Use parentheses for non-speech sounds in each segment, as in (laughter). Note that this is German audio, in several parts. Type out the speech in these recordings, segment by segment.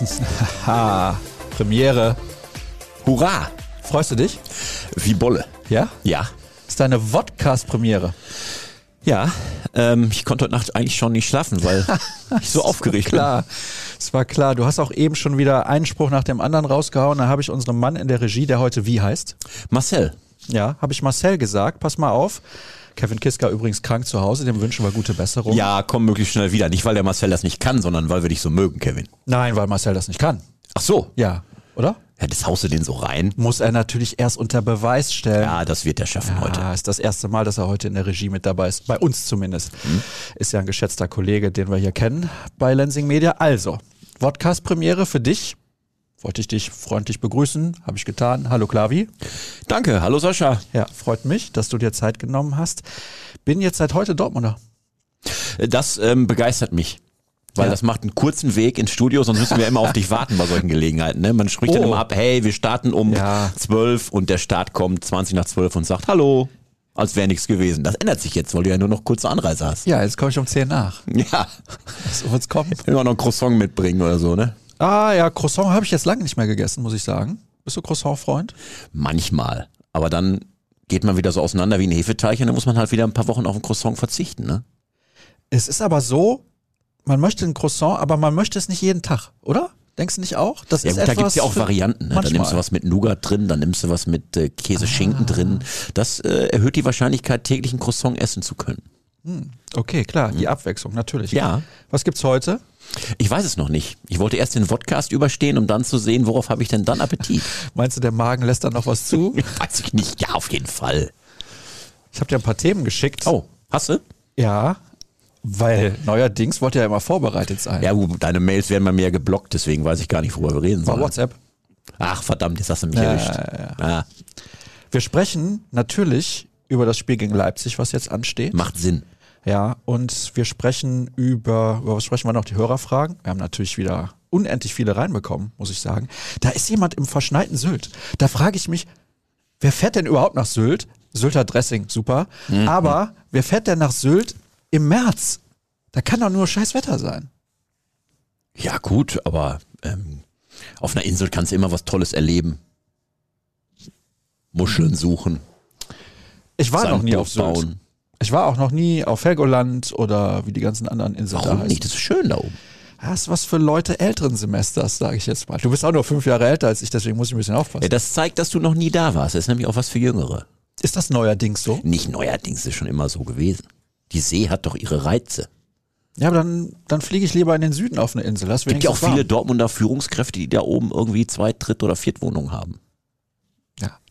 (laughs) Ha, Premiere. Hurra! Freust du dich? Wie Bolle. Ja? Ja. Ist deine Vodcast-Premiere. Ja, ähm, ich konnte heute Nacht eigentlich schon nicht schlafen, weil (laughs) ich so aufgeregt bin. Klar, es war klar. Du hast auch eben schon wieder einen Spruch nach dem anderen rausgehauen. Da habe ich unserem Mann in der Regie, der heute wie heißt? Marcel, Ja, habe ich Marcel gesagt. Pass mal auf. Kevin Kiska übrigens krank zu Hause, dem wünschen wir gute Besserung. ja, komm möglichst schnell wieder. Nicht, weil der Marcel das nicht kann, sondern weil wir dich so mögen, Kevin. Nein, weil Marcel das nicht kann. Ach so. Ja, oder? Ja, das haust du den so rein. Muss er natürlich erst unter Beweis stellen. Ja, das wird er schaffen heute. Ja, ist das erste Mal, dass er heute in der Regie mit dabei ist. Bei uns zumindest. Ist ja ein geschätzter Kollege, den wir hier kennen bei Lensing Media. Also, Podcast-Premiere für dich. Wollte ich dich freundlich begrüßen. Habe ich getan. Hallo Klavi. Danke, hallo Sascha. Ja, freut mich, dass du dir Zeit genommen hast. Bin jetzt seit heute Dortmunder. Das ähm, begeistert mich. Weil Ja. das macht einen kurzen Weg ins Studio, sonst müssen wir immer auf dich (laughs) warten bei solchen Gelegenheiten. Ne? Man spricht dann Oh. immer ab, hey, wir starten um Ja. 12 und der Start kommt 20 nach 12 und sagt Hallo, als wäre nichts gewesen. Das ändert sich jetzt, weil du ja nur noch kurze Anreise hast. Ja, jetzt komme ich um 10 nach. Ja, (laughs) wird's kommen. immer noch ein Croissant mitbringen oder so, ne? Ah ja, Croissant habe ich jetzt lange nicht mehr gegessen, muss ich sagen. Bist du Croissant-Freund? Manchmal. Aber dann geht man wieder so auseinander wie ein Hefeteig und dann muss man halt wieder ein paar Wochen auf ein Croissant verzichten, ne? Es ist aber so, man möchte ein Croissant, aber man möchte es nicht jeden Tag, oder? Denkst du nicht auch? Das Ja ist gut, da etwas gibt's ja auch Varianten. Ne? Da Manchmal. nimmst du was mit Nougat drin, dann nimmst du was mit äh, Käse-Schinken drin. Das äh, erhöht die Wahrscheinlichkeit, täglich ein Croissant essen zu können. Okay, klar, die Abwechslung, natürlich. Ja. Was gibt's heute? Ich weiß es noch nicht. Ich wollte erst den Podcast überstehen, um dann zu sehen, worauf habe ich denn dann Appetit. (laughs) Meinst du, der Magen lässt da noch was zu? (laughs) weiß ich nicht. Ja, auf jeden Fall. Ich habe dir ein paar Themen geschickt. Oh, hast du? Ja, weil neuerdings wollte ja immer vorbereitet sein. Ja, gut, deine Mails werden bei mir geblockt, deswegen weiß ich gar nicht, worüber wir reden War sollen. WhatsApp. Ach, verdammt, jetzt hast du mich Ja, erwischt. ja, Ah, Wir sprechen natürlich über das Spiel gegen Leipzig, was jetzt ansteht. macht Sinn. Ja, und wir sprechen über, über was sprechen wir noch? Die Hörerfragen. Wir haben natürlich wieder unendlich viele reinbekommen, muss ich sagen. Da ist jemand im verschneiten Sylt. Da frage ich mich, wer fährt denn überhaupt nach Sylt? Sylter Dressing, super. Aber wer fährt denn nach Sylt im März? Da kann doch nur scheiß Wetter sein. Ja, gut, aber ähm, auf einer Insel kannst du immer was Tolles erleben. Muscheln suchen. Ich war noch nie auf Sylt. Ich war auch noch nie auf Helgoland oder wie die ganzen anderen Inseln da Warum heißen. nicht? Das ist schön da oben. Das ist was für Leute älteren Semesters, sage ich jetzt mal. Du bist auch nur fünf Jahre älter als ich, deswegen muss ich ein bisschen aufpassen. Ja, das zeigt, dass du noch nie da warst. Das ist nämlich auch was für Jüngere. Ist das neuerdings so? Nicht neuerdings, ist schon immer so gewesen. Die See hat doch ihre Reize. Ja, aber dann, dann fliege ich lieber in den Süden auf eine Insel. Es gibt ja auch wenigstens viele warm. Dortmunder Führungskräfte, die da oben irgendwie Zweit-, Dritt- oder Viertwohnungen haben.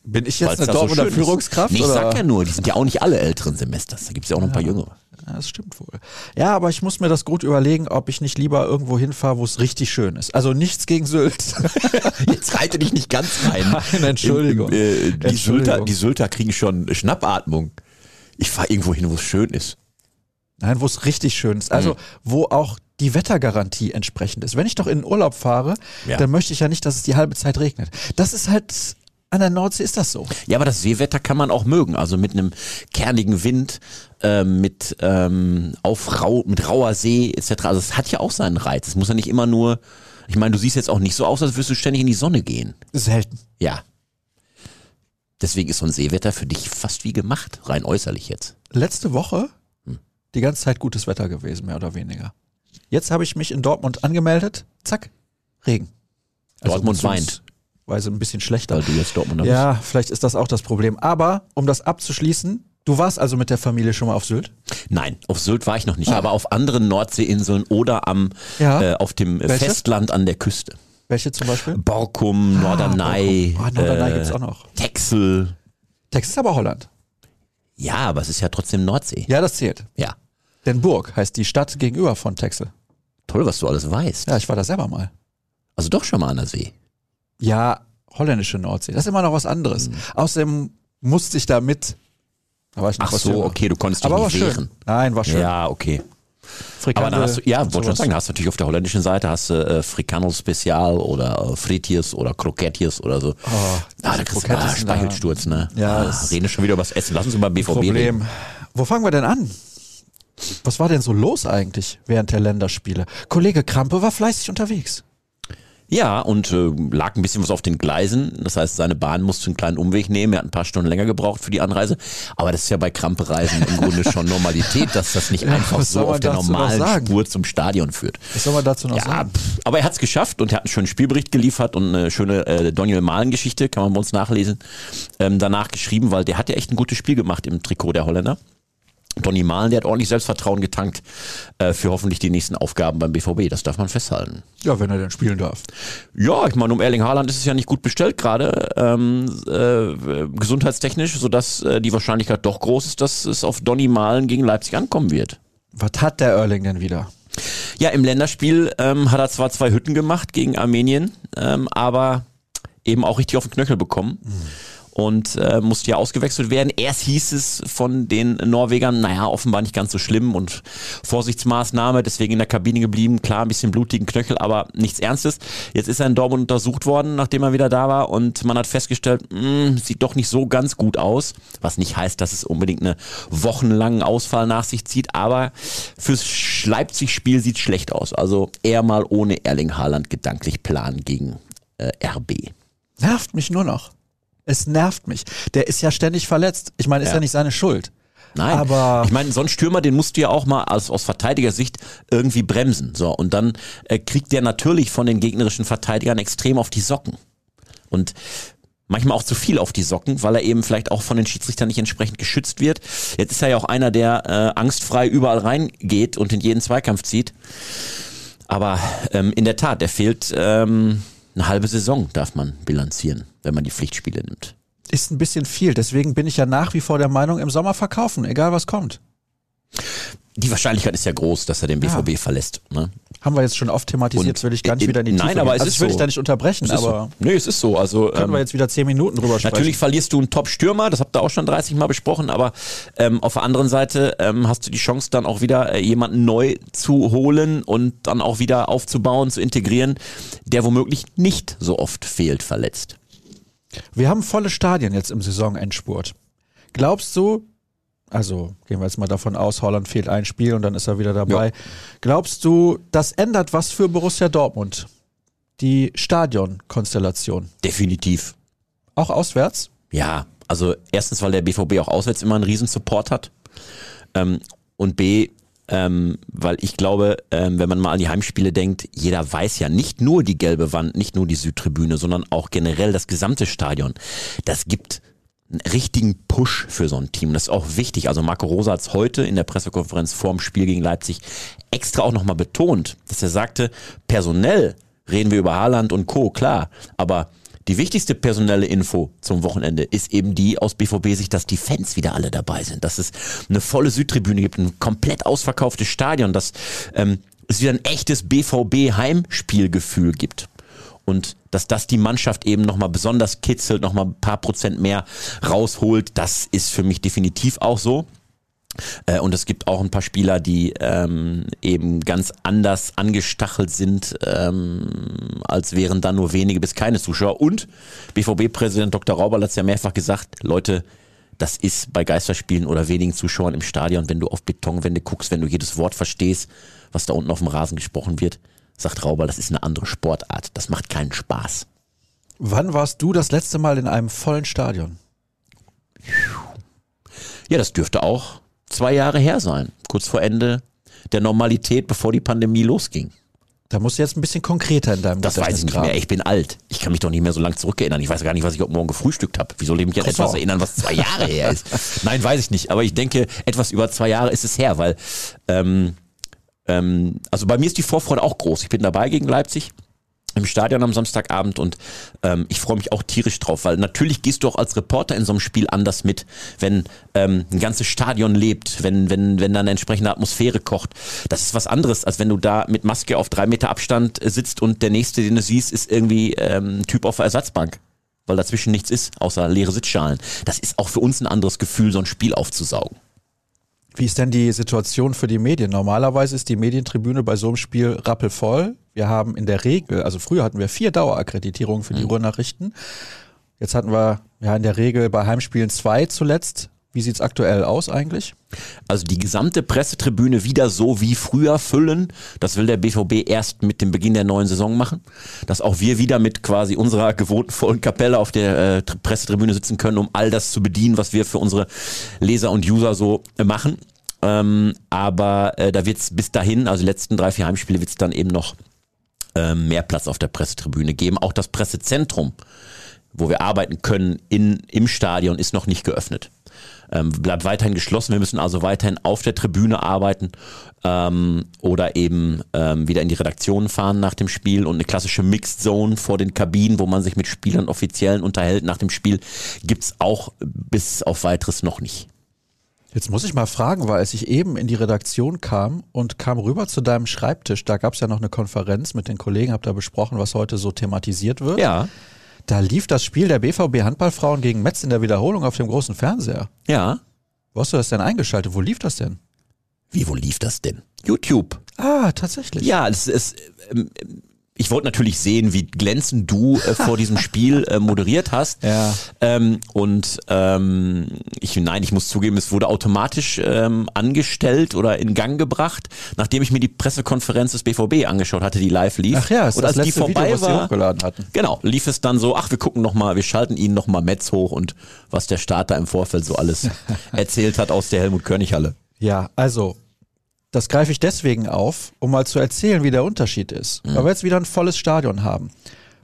Ja. Bin ich jetzt eine so Dortmunder ist. Führungskraft? Nee, ich oder? sag ja nur, die sind ja auch nicht alle älteren Semesters. Da gibt's ja auch noch ein paar jüngere. Ja, das stimmt wohl. Ja, aber ich muss mir das gut überlegen, ob ich nicht lieber irgendwo hinfahre, wo es richtig schön ist. Also nichts gegen Sylt. (laughs) Jetzt reite dich nicht ganz rein. (laughs) Nein, Entschuldigung. Im, im, äh, die, Entschuldigung. Sylter, die Sylter kriegen schon Schnappatmung. Ich fahre irgendwo hin, wo es schön ist. Nein, wo es richtig schön ist. Also, wo auch die Wettergarantie entsprechend ist. Wenn ich doch in den Urlaub fahre, Ja. dann möchte ich ja nicht, dass es die halbe Zeit regnet. Das ist halt, an der Nordsee ist das so. Ja, aber das Seewetter kann man auch mögen. Also mit einem kernigen Wind, ähm, mit, ähm, auf rau, mit rauer See etc. Also es hat ja auch seinen Reiz. Es muss ja nicht immer nur, ich meine, du siehst jetzt auch nicht so aus, als würdest du ständig in die Sonne gehen. Selten. Ja. Deswegen ist so ein Seewetter für dich fast wie gemacht, rein äußerlich jetzt. Letzte Woche Hm. die ganze Zeit gutes Wetter gewesen, mehr oder weniger. Jetzt habe ich mich in Dortmund angemeldet. Zack, Regen. Dortmund weint. Weise ein bisschen schlechter. Weil du jetzt Dortmunder Ja, vielleicht ist das auch das Problem. Aber um das abzuschließen, du warst also mit der Familie schon mal auf Sylt? bist. Nein, auf Sylt war ich noch nicht, aber auf anderen Nordseeinseln oder am, Ah. Ja. äh, auf dem Welche? Festland an der Küste. Welche zum Beispiel? Borkum, Norderney, Borkum. Ah, Norderney äh, gibt's auch noch. Texel. Texas ist aber Holland. Ja, aber es ist ja trotzdem Nordsee. Ja, das zählt. ja. Denn Burg heißt die Stadt gegenüber von Texel. Toll, was du alles weißt. Ja, ich war da selber mal. Also doch schon mal an der See. Ja, holländische Nordsee. Das ist immer noch was anderes. Mhm. Außerdem musste ich da mit. Da war ich noch Ach was so, okay, du konntest dich Aber war nicht schön. wehren. Nein, war schön. Ja, okay. Aber Frikandel dann hast du, ja, wollte schon sagen, hast du natürlich auf der holländischen Seite hast du äh, Frikandel Spezial oder äh, Frittjes oder Krokettjes oder so. ah, da kriegst du ah, Speichelsturz, ne? Ja, ah, reden wir schon wieder über das Essen. Lass uns über BVB reden. Problem. Wo fangen wir denn an? Was war denn so los eigentlich während der Länderspiele? Kollege Krampe war fleißig unterwegs. Ja, und äh, lag ein bisschen was auf den Gleisen. Das heißt, seine Bahn musste einen kleinen Umweg nehmen. Er hat ein paar Stunden länger gebraucht für die Anreise. Aber das ist ja bei Krampereisen im Grunde schon Normalität, dass das nicht einfach was so auf der normalen? Spur zum Stadion führt. Was soll man dazu noch Ja, sagen? pff, aber er hat es geschafft und er hat einen schönen Spielbericht geliefert und eine schöne äh, Daniel Mahlen-Geschichte, kann man bei uns nachlesen, ähm, danach geschrieben, weil der hat ja echt ein gutes Spiel gemacht im Trikot der Holländer. Donny Malen, der hat ordentlich Selbstvertrauen getankt äh, für hoffentlich die nächsten Aufgaben beim BVB. Das darf man festhalten. Ja, wenn er denn spielen darf. Ja, ich meine, um Erling Haaland ist es ja nicht gut bestellt gerade, ähm, äh, gesundheitstechnisch, sodass äh, die Wahrscheinlichkeit doch groß ist, dass es auf Donny Malen gegen Leipzig ankommen wird. Was hat der Erling denn wieder? Ja, im Länderspiel ähm, hat er zwar zwei Hütten gemacht gegen Armenien, ähm, aber eben auch richtig auf den Knöchel bekommen. Und äh, musste ja ausgewechselt werden. Erst hieß es von den Norwegern, naja, offenbar nicht ganz so schlimm und Vorsichtsmaßnahme, deswegen in der Kabine geblieben. Klar, ein bisschen blutigen Knöchel, aber nichts Ernstes. Jetzt ist er in Dortmund untersucht worden, nachdem er wieder da war und man hat festgestellt, mh, sieht doch nicht so ganz gut aus. Was nicht heißt, dass es unbedingt eine wochenlangen Ausfall nach sich zieht, aber fürs Leipzig-Spiel sieht schlecht aus. Also eher mal ohne Erling Haaland gedanklich planen gegen äh, RB. Nervt mich nur noch. Es nervt mich. Der ist ja ständig verletzt. Ich meine, ist ja, Ja. nicht seine Schuld. Nein, Aber- ich meine, so ein Stürmer, den musst du ja auch mal aus, aus Verteidigersicht irgendwie bremsen. So, und dann äh, kriegt der natürlich von den gegnerischen Verteidigern extrem auf die Socken. Und manchmal auch zu viel auf die Socken, weil er eben vielleicht auch von den Schiedsrichtern nicht entsprechend geschützt wird. Jetzt ist er ja auch einer, der äh, angstfrei überall reingeht und in jeden Zweikampf zieht. Aber ähm, in der Tat, der fehlt ähm, eine halbe Saison, darf man bilanzieren, wenn man die Pflichtspiele nimmt. Ist ein bisschen viel. Deswegen bin ich ja nach wie vor der Meinung, im Sommer verkaufen, egal was kommt. Die Wahrscheinlichkeit ist ja groß, dass er den Ja. BVB verlässt. Ne? Haben wir jetzt schon oft thematisiert, Und will ich gar nicht in- wieder in die nein, Tiefe aber gehen. es also ist ich will so. dich da nicht unterbrechen, aber so. Nee, es ist so. Also können ähm, wir jetzt wieder zehn Minuten drüber sprechen. Natürlich verlierst du einen Top-Stürmer, das habt ihr auch schon 30 Mal besprochen, aber ähm, auf der anderen Seite ähm, hast du die Chance dann auch wieder äh, jemanden neu zu holen und dann auch wieder aufzubauen, zu integrieren, der womöglich nicht so oft fehlt, verletzt. Wir haben volle Stadien jetzt im Saisonendspurt. Glaubst du, also gehen wir jetzt mal davon aus, Holland fehlt ein Spiel und dann ist er wieder dabei. Glaubst du, das ändert was für Borussia Dortmund? Die Stadionkonstellation. Definitiv. Auch auswärts? Ja, also erstens, weil der BVB auch auswärts immer einen riesen Support hat. Ähm, und B, ähm, weil ich glaube, ähm, wenn man mal an die Heimspiele denkt, jeder weiß ja nicht nur die gelbe Wand, nicht nur die Südtribüne, sondern auch generell das gesamte Stadion. Das gibt einen richtigen Push für so ein Team. Das ist auch wichtig. Also Marco Rosa hat es heute in der Pressekonferenz vorm Spiel gegen Leipzig extra auch nochmal betont, dass er sagte, personell reden wir über Haaland und Co., klar, aber die wichtigste personelle Info zum Wochenende ist eben die aus BVB-Sicht, dass die Fans wieder alle dabei sind, dass es eine volle Südtribüne gibt, ein komplett ausverkauftes Stadion, dass ähm, es wieder ein echtes BVB-Heimspielgefühl gibt. Und dass das die Mannschaft eben nochmal besonders kitzelt, nochmal ein paar Prozent mehr rausholt, das ist für mich definitiv auch so. Äh, Und es gibt auch ein paar Spieler, die ähm, eben ganz anders angestachelt sind, ähm, als wären da nur wenige bis keine Zuschauer. Und BVB-Präsident Dr. Rauberl hat es ja mehrfach gesagt, Leute, das ist bei Geisterspielen oder wenigen Zuschauern im Stadion, wenn du auf Betonwände guckst, wenn du jedes Wort verstehst, was da unten auf dem Rasen gesprochen wird, sagt Rauberl, das ist eine andere Sportart. Das macht keinen Spaß. Wann warst du das letzte Mal in einem vollen Stadion? Ja, das dürfte auch zwei Jahre her sein, kurz vor Ende der Normalität, bevor die Pandemie losging. Da musst du jetzt ein bisschen konkreter in deinem Das weiß ich nicht mehr. Ich bin alt. Ich kann mich doch nicht mehr so lange zurückerinnern. Ich weiß gar nicht, was ich heute Morgen gefrühstückt habe. Wie soll ich mich an etwas erinnern, was zwei Jahre her ist? (laughs) Nein, weiß ich nicht. Aber ich denke, etwas über zwei Jahre ist es her, weil ähm, ähm, also bei mir ist die Vorfreude auch groß. Ich bin dabei gegen Leipzig im Stadion am Samstagabend und ähm, ich freue mich auch tierisch drauf, weil natürlich gehst du auch als Reporter in so einem Spiel anders mit, wenn ähm, ein ganzes Stadion lebt, wenn, wenn, wenn da eine entsprechende Atmosphäre kocht. Das ist was anderes, als wenn du da mit Maske auf drei Meter Abstand äh, sitzt und der nächste, den du siehst, ist irgendwie ähm, ein Typ auf der Ersatzbank. Weil dazwischen nichts ist, außer leere Sitzschalen. Das ist auch für uns ein anderes Gefühl, so ein Spiel aufzusaugen. Wie ist denn die Situation für die Medien? Normalerweise ist die Medientribüne bei so einem Spiel rappelvoll. Wir haben in der Regel, also früher hatten wir vier Dauerakkreditierungen für die Ruhrnachrichten. Jetzt hatten wir ja in der Regel bei Heimspielen zwei zuletzt. Wie sieht's aktuell aus eigentlich? Also die gesamte Pressetribüne wieder so wie früher füllen. Das will der BVB erst mit dem Beginn der neuen Saison machen. Dass auch wir wieder mit quasi unserer gewohnten vollen Kapelle auf der äh, Pressetribüne sitzen können, um all das zu bedienen, was wir für unsere Leser und User so äh, machen. Ähm, aber äh, da wird's bis dahin, also die letzten drei, vier Heimspiele, wird's dann eben noch äh, mehr Platz auf der Pressetribüne geben. Auch das Pressezentrum, wo wir arbeiten können in, im Stadion, ist noch nicht geöffnet ähm, bleibt weiterhin geschlossen. Wir müssen also weiterhin auf der Tribüne arbeiten ähm, oder eben ähm, wieder in die Redaktion fahren nach dem Spiel und eine klassische Mixed Zone vor den Kabinen, wo man sich mit Spielern Offiziellen unterhält nach dem Spiel, gibt's auch bis auf weiteres noch nicht. Jetzt muss ich mal fragen, weil als ich eben in die Redaktion kam und kam rüber zu deinem Schreibtisch, da gab es ja noch eine Konferenz mit den Kollegen, hab da besprochen, was heute so thematisiert wird. Ja. Da lief das Spiel der BVB Handballfrauen gegen Metz in der Wiederholung auf dem großen Fernseher. Ja. Wo hast du das denn eingeschaltet? Wo lief das denn? Wie, wo lief das denn? YouTube. Ah, tatsächlich. Ja, es ist. Ähm, ich wollte natürlich sehen, wie glänzend du äh, vor diesem Spiel äh, moderiert hast. (laughs) Ja. Ähm, und ähm, ich, nein, ich muss zugeben, es wurde automatisch ähm, angestellt oder in Gang gebracht, nachdem ich mir die Pressekonferenz des BVB angeschaut hatte, die live lief. Ach ja, ist und das als die letzte vorbei Video, was war, hochgeladen hatten. Genau, lief es dann so, ach, wir gucken noch mal, wir schalten Ihnen noch mal Metz hoch und was der Starter im Vorfeld so alles (laughs) erzählt hat aus der Helmut König Halle. Ja, also das greife ich deswegen auf, um mal zu erzählen, wie der Unterschied ist. Weil wir jetzt wieder ein volles Stadion haben.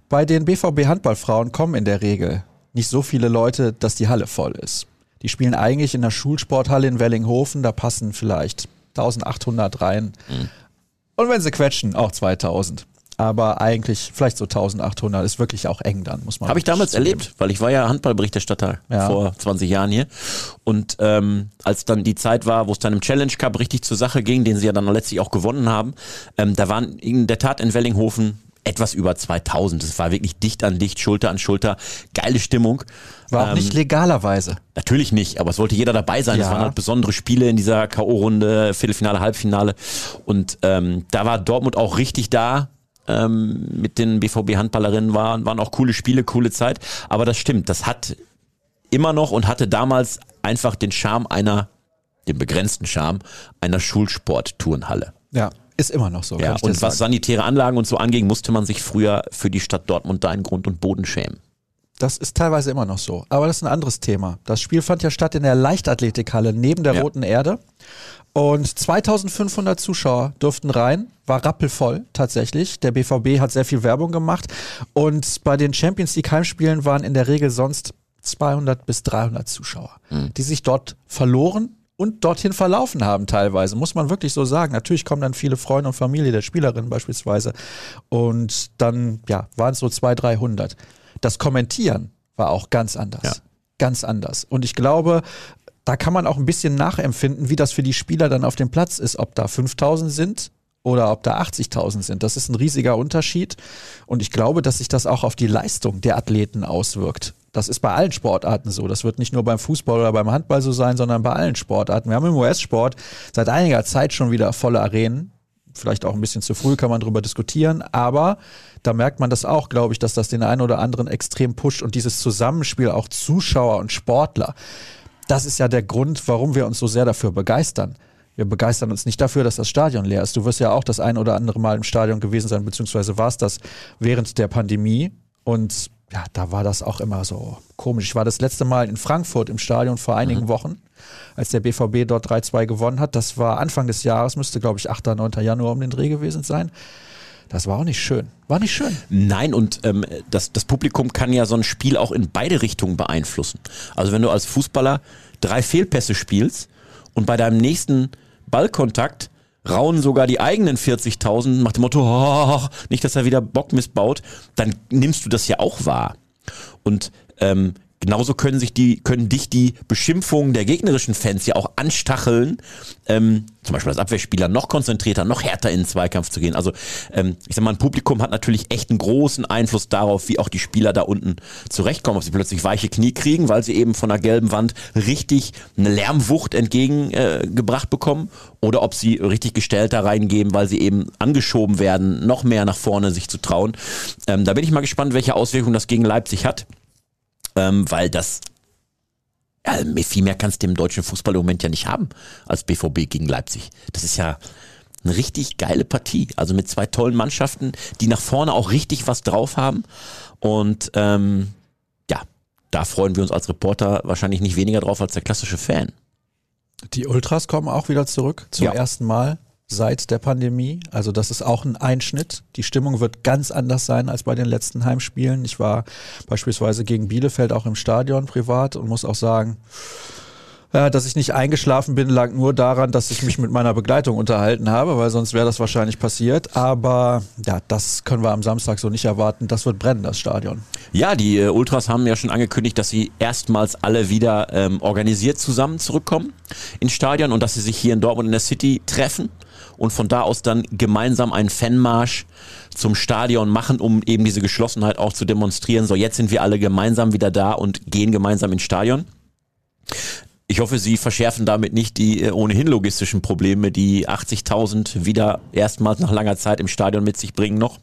Bei den BVB Handballfrauen kommen in der Regel nicht so viele Leute, dass die Halle voll ist. Die spielen eigentlich in der Schulsporthalle in Wellinghofen, da passen vielleicht 1800 rein. Und wenn sie quetschen, auch 2000. Aber eigentlich vielleicht so 1800 ist wirklich auch eng dann, muss man Habe ich damals zugeben. erlebt, weil ich war ja Handballberichterstatter Ja. vor 20 Jahren hier. Und ähm, als dann die Zeit war, wo es dann im Challenge Cup richtig zur Sache ging, den sie ja dann letztlich auch gewonnen haben, ähm, da waren in der Tat in Wellinghofen etwas über 2000. Es war wirklich dicht an dicht, Schulter an Schulter. Geile Stimmung. War auch Ähm, nicht legalerweise. Natürlich nicht, aber es wollte jeder dabei sein. Es Ja. waren halt besondere Spiele in dieser K.O.-Runde, Viertelfinale, Halbfinale. Und ähm, da war Dortmund auch richtig da. Ähm, mit den BVB-Handballerinnen waren, waren auch coole Spiele, coole Zeit. Aber das stimmt, das hat immer noch und hatte damals einfach den Charme einer, den begrenzten Charme einer Schulsport-Turnhalle. Ja, ist immer noch so. Ja, und was sagen. sanitäre Anlagen und so anging, musste man sich früher für die Stadt Dortmund da in Grund und Boden schämen. Das ist teilweise immer noch so. Aber das ist ein anderes Thema. Das Spiel fand ja statt in der Leichtathletikhalle neben der Ja. Roten Erde. Und 2500 Zuschauer durften rein. War rappelvoll tatsächlich. Der BVB hat sehr viel Werbung gemacht. Und bei den Champions League Heimspielen waren in der Regel sonst 200 bis 300 Zuschauer, die sich dort verloren und dorthin verlaufen haben teilweise, muss man wirklich so sagen. Natürlich kommen dann viele Freunde und Familie der Spielerin beispielsweise und dann ja, waren es so 200, 300. Das Kommentieren war auch ganz anders. Ja. Ganz anders. Und ich glaube, da kann man auch ein bisschen nachempfinden, wie das für die Spieler dann auf dem Platz ist, ob da 5000 sind oder ob da 80.000 sind. Das ist ein riesiger Unterschied. Und ich glaube, dass sich das auch auf die Leistung der Athleten auswirkt. Das ist bei allen Sportarten so. Das wird nicht nur beim Fußball oder beim Handball so sein, sondern bei allen Sportarten. Wir haben im US-Sport seit einiger Zeit schon wieder volle Arenen. Vielleicht auch ein bisschen zu früh, kann man drüber diskutieren. Aber da merkt man das auch, glaube ich, dass das den einen oder anderen extrem pusht. Und dieses Zusammenspiel auch Zuschauer und Sportler, das ist ja der Grund, warum wir uns so sehr dafür begeistern. Wir begeistern uns nicht dafür, dass das Stadion leer ist. Du wirst ja auch das ein oder andere Mal im Stadion gewesen sein, beziehungsweise warst das während der Pandemie. Und ja, da war das auch immer so komisch. Ich war das letzte Mal in Frankfurt im Stadion vor einigen Wochen, als der BVB dort 3-2 gewonnen hat. Das war Anfang des Jahres, müsste, glaube ich, 8. 9. Januar um den Dreh gewesen sein. Das war auch nicht schön. War nicht schön. Nein, und ähm, das, das Publikum kann ja so ein Spiel auch in beide Richtungen beeinflussen. Also wenn du als Fußballer drei Fehlpässe spielst und bei deinem nächsten Ballkontakt rauen sogar die eigenen 40.000 nach dem Motto, oh, nicht, dass er wieder Bock missbaut, dann nimmst du das ja auch wahr. Und ähm, genauso können sich die, können dich die Beschimpfungen der gegnerischen Fans ja auch anstacheln, ähm, zum Beispiel als Abwehrspieler noch konzentrierter, noch härter in den Zweikampf zu gehen. Also ähm, ich sag mal, ein Publikum hat natürlich echt einen großen Einfluss darauf, wie auch die Spieler da unten zurechtkommen, ob sie plötzlich weiche Knie kriegen, weil sie eben von der gelben Wand richtig eine Lärmwucht entgegengebracht äh, bekommen oder ob sie richtig gestellt da reingeben, weil sie eben angeschoben werden, noch mehr nach vorne sich zu trauen. Ähm, da bin ich mal gespannt, welche Auswirkungen das gegen Leipzig hat ähm, weil das Ja, viel mehr kannst du im deutschen Fußball im Moment ja nicht haben als BVB gegen Leipzig. Das ist ja eine richtig geile Partie. Also mit zwei tollen Mannschaften, die nach vorne auch richtig was drauf haben. Und ähm, ja, da freuen wir uns als Reporter wahrscheinlich nicht weniger drauf als der klassische Fan. Die Ultras kommen auch wieder zurück zum Ja. ersten Mal seit der Pandemie. Also das ist auch ein Einschnitt. Die Stimmung wird ganz anders sein als bei den letzten Heimspielen. Ich war beispielsweise gegen Bielefeld auch im Stadion privat und muss auch sagen, ja, dass ich nicht eingeschlafen bin, lag nur daran, dass ich mich mit meiner Begleitung unterhalten habe, weil sonst wäre das wahrscheinlich passiert. Aber ja, das können wir am Samstag so nicht erwarten. Das wird brennen, das Stadion. Ja, die äh, Ultras haben ja schon angekündigt, dass sie erstmals alle wieder ähm, organisiert zusammen zurückkommen ins Stadion und dass sie sich hier in Dortmund in der City treffen und von da aus dann gemeinsam einen Fanmarsch zum Stadion machen, um eben diese Geschlossenheit auch zu demonstrieren. So, jetzt sind wir alle gemeinsam wieder da und gehen gemeinsam ins Stadion. Ich hoffe, Sie verschärfen damit nicht die äh, ohnehin logistischen Probleme, die 80.000 wieder erstmals nach langer Zeit im Stadion mit sich bringen noch.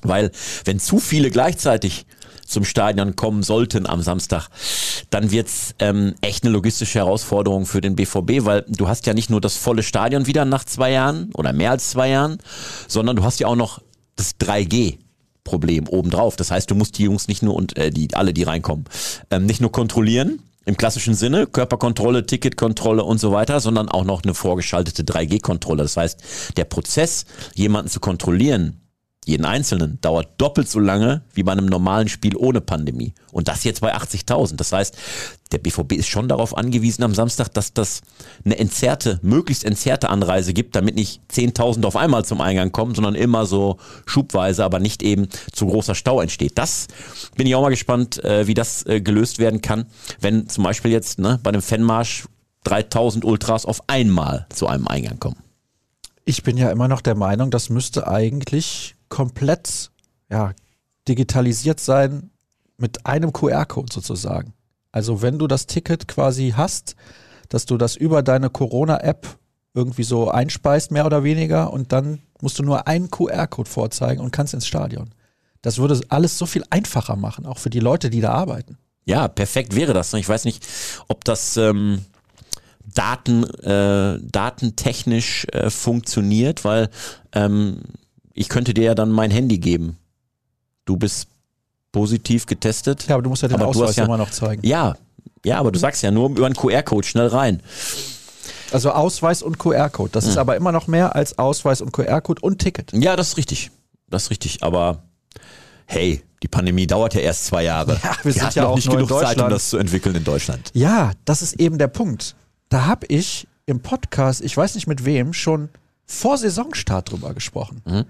Weil wenn zu viele gleichzeitig zum Stadion kommen sollten am Samstag, dann wird's ähm, echt eine logistische Herausforderung für den BVB, weil du hast ja nicht nur das volle Stadion wieder nach zwei Jahren oder mehr als zwei Jahren, sondern du hast ja auch noch das 3G. Problem obendrauf. Das heißt, du musst die Jungs nicht nur und äh, die alle, die reinkommen, ähm, nicht nur kontrollieren im klassischen Sinne, Körperkontrolle, Ticketkontrolle und so weiter, sondern auch noch eine vorgeschaltete 3G-Kontrolle. Das heißt, der Prozess, jemanden zu kontrollieren, jeden Einzelnen, dauert doppelt so lange wie bei einem normalen Spiel ohne Pandemie. Und das jetzt bei 80.000. Das heißt, der BVB ist schon darauf angewiesen am Samstag, dass das eine entzerrte, möglichst entzerrte Anreise gibt, damit nicht 10.000 auf einmal zum Eingang kommen, sondern immer so schubweise, aber nicht eben zu großer Stau entsteht. Das bin ich auch mal gespannt, äh, wie das äh, gelöst werden kann, wenn zum Beispiel jetzt ne, bei einem Fanmarsch 3.000 Ultras auf einmal zu einem Eingang kommen. Ich bin ja immer noch der Meinung, das müsste eigentlich komplett ja, digitalisiert sein mit einem QR-Code sozusagen. Also wenn du das Ticket quasi hast, dass du das über deine Corona-App irgendwie so einspeist, mehr oder weniger, und dann musst du nur einen QR-Code vorzeigen und kannst ins Stadion. Das würde alles so viel einfacher machen, auch für die Leute, die da arbeiten. Ja, perfekt wäre das. Ich weiß nicht, ob das ähm, Daten, äh, datentechnisch äh, funktioniert, weil ähm, ich könnte dir ja dann mein Handy geben. Du bist positiv getestet. Ja, aber du musst ja den Ausweis ja- immer noch zeigen. Ja, ja, aber du sagst ja nur über einen QR-Code schnell rein. Also Ausweis und QR-Code. Das ist aber immer noch mehr als Ausweis und QR-Code und Ticket. Ja, das ist richtig. Das ist richtig. Aber hey, die Pandemie dauert ja erst zwei Jahre. Ja, wir sind hatten ja auch nicht genug Zeit, um das zu entwickeln in Deutschland. Ja, das ist eben der Punkt. Da habe ich im Podcast, ich weiß nicht mit wem, schon vor Saisonstart drüber gesprochen. Mhm.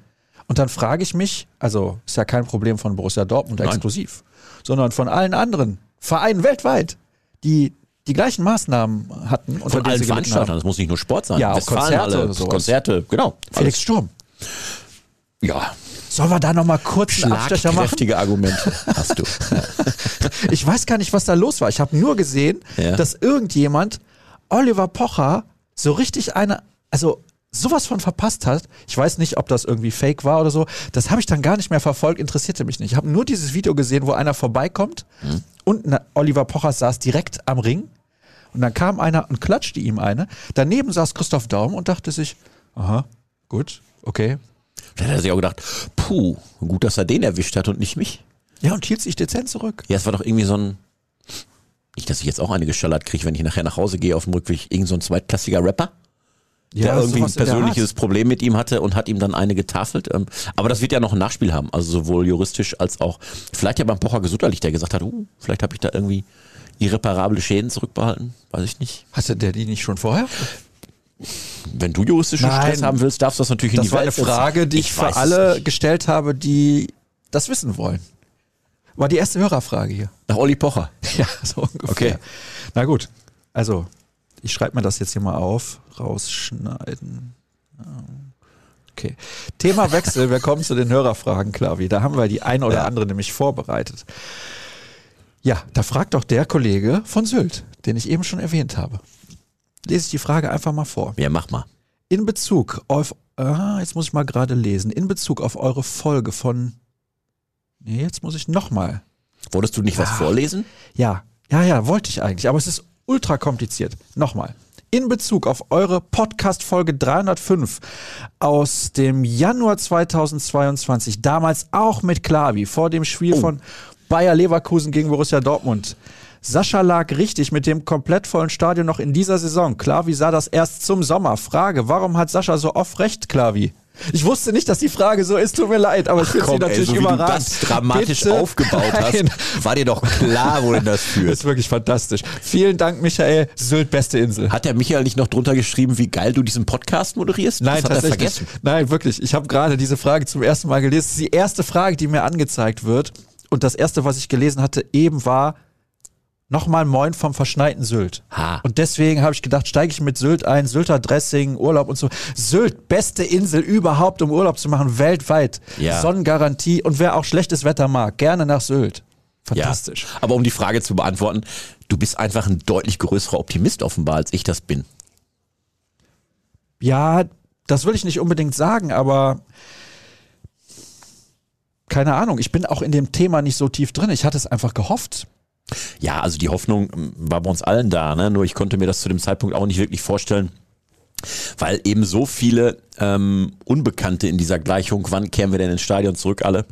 Und dann frage ich mich, also ist ja kein Problem von Borussia Dortmund Nein. exklusiv, sondern von allen anderen Vereinen weltweit, die die gleichen Maßnahmen hatten, Von allen Veranstaltern. Das muss nicht nur Sport sein. Ja, auch Konzerte alle. Konzerte, genau. Felix Sturm. Ja, Sollen wir da nochmal kurz einen Abstecher machen? schlagkräftige Argumente hast du. (laughs) Ich weiß gar nicht, was da los war. Ich habe nur gesehen, Ja. dass irgendjemand Oliver Pocher so richtig eine, also sowas von verpasst hat. Ich weiß nicht, ob das irgendwie fake war oder so. Das habe ich dann gar nicht mehr verfolgt, interessierte mich nicht. Ich habe nur dieses Video gesehen, wo einer vorbeikommt Mhm. und na, Oliver Pocher saß direkt am Ring und dann kam einer und klatschte ihm eine. Daneben saß Christoph Daum und dachte sich, aha, gut, okay. Vielleicht hat er sich auch gedacht, puh, gut, dass er den erwischt hat und nicht mich. Ja, und hielt sich dezent zurück. Ja, es war doch irgendwie so ein, nicht, dass ich jetzt auch eine geschallert kriege, wenn ich nachher nach Hause gehe auf dem Rückweg, irgend so ein zweitklassiger Rapper, der irgendwie ein in persönliches. Problem mit ihm hatte und hat ihm dann eine getafelt. Ähm, Aber das wird ja noch ein Nachspiel haben, also sowohl juristisch als auch, vielleicht ja beim Pocher Gesundheitlich, der gesagt hat, uh, vielleicht habe ich da irgendwie irreparable Schäden zurückbehalten, weiß ich nicht. Hatte der die nicht schon vorher? Wenn du juristischen Nein. Stress haben willst, darfst du das natürlich in Das die war eine Welt setzen. Frage, die ich, weiß für alle gestellt habe, die das wissen wollen. War die erste Hörerfrage hier. Nach Olli Pocher. (laughs) Ja, so ungefähr. Okay. Na gut. Also, ich schreibe mir das jetzt hier mal auf. Rausschneiden. Okay. Thema (laughs) Wechsel. Wir kommen zu den Hörerfragen, Klavi. Da haben wir die ein oder andere nämlich vorbereitet. Ja, da fragt doch der Kollege von Sylt, den ich eben schon erwähnt habe. Lese ich die Frage einfach mal vor. Ja, mach mal. In Bezug auf, ah, jetzt muss ich mal gerade lesen, in Bezug auf eure Folge von, nee, jetzt muss ich nochmal. Wolltest du nicht was Ah. vorlesen? Ja, ja, ja, wollte ich eigentlich, aber es ist ultra kompliziert. Nochmal. In Bezug auf eure Podcast-Folge 305 aus dem Januar 2022, damals auch mit Klavi, vor dem Spiel Oh. von Bayer Leverkusen gegen Borussia Dortmund. Sascha lag richtig mit dem komplett vollen Stadion noch in dieser Saison. Klavi sah das erst zum Sommer. Frage, warum hat Sascha so oft recht, Klavi? Ich wusste nicht, dass die Frage so ist, tut mir leid, aber ich finde sie Komm, ey, natürlich so wie du das dramatisch Bitte? aufgebaut Nein. hast, war dir doch klar, wohin das Das (laughs) führt. ist wirklich fantastisch. Vielen Dank, Michael. Sylt, beste Insel. Hat der Michael nicht noch drunter geschrieben, wie geil du diesen Podcast moderierst? Nein, das hat er vergessen. Nein, wirklich. Ich habe gerade diese Frage zum ersten Mal gelesen. Das ist die erste Frage, die mir angezeigt wird. Und das erste, was ich gelesen hatte, eben war nochmal Moin vom verschneiten Sylt. Ha. Und deswegen habe ich gedacht, steige ich mit Sylt ein, Sylter Dressing, Urlaub und so. Sylt, beste Insel überhaupt, um Urlaub zu machen, weltweit. Ja. Sonnengarantie. Und wer auch schlechtes Wetter mag, gerne nach Sylt. Fantastisch. Ja. Aber um die Frage zu beantworten, du bist einfach ein deutlich größerer Optimist offenbar, als ich das bin. Ja, das will ich nicht unbedingt sagen, aber keine Ahnung. Ich bin auch in dem Thema nicht so tief drin. Ich hatte es einfach gehofft. Ja, also die Hoffnung ähm, war bei uns allen da, ne? nur ich konnte mir das zu dem Zeitpunkt auch nicht wirklich vorstellen, weil eben so viele ähm, Unbekannte in dieser Gleichung, wann kehren wir denn ins Stadion zurück alle,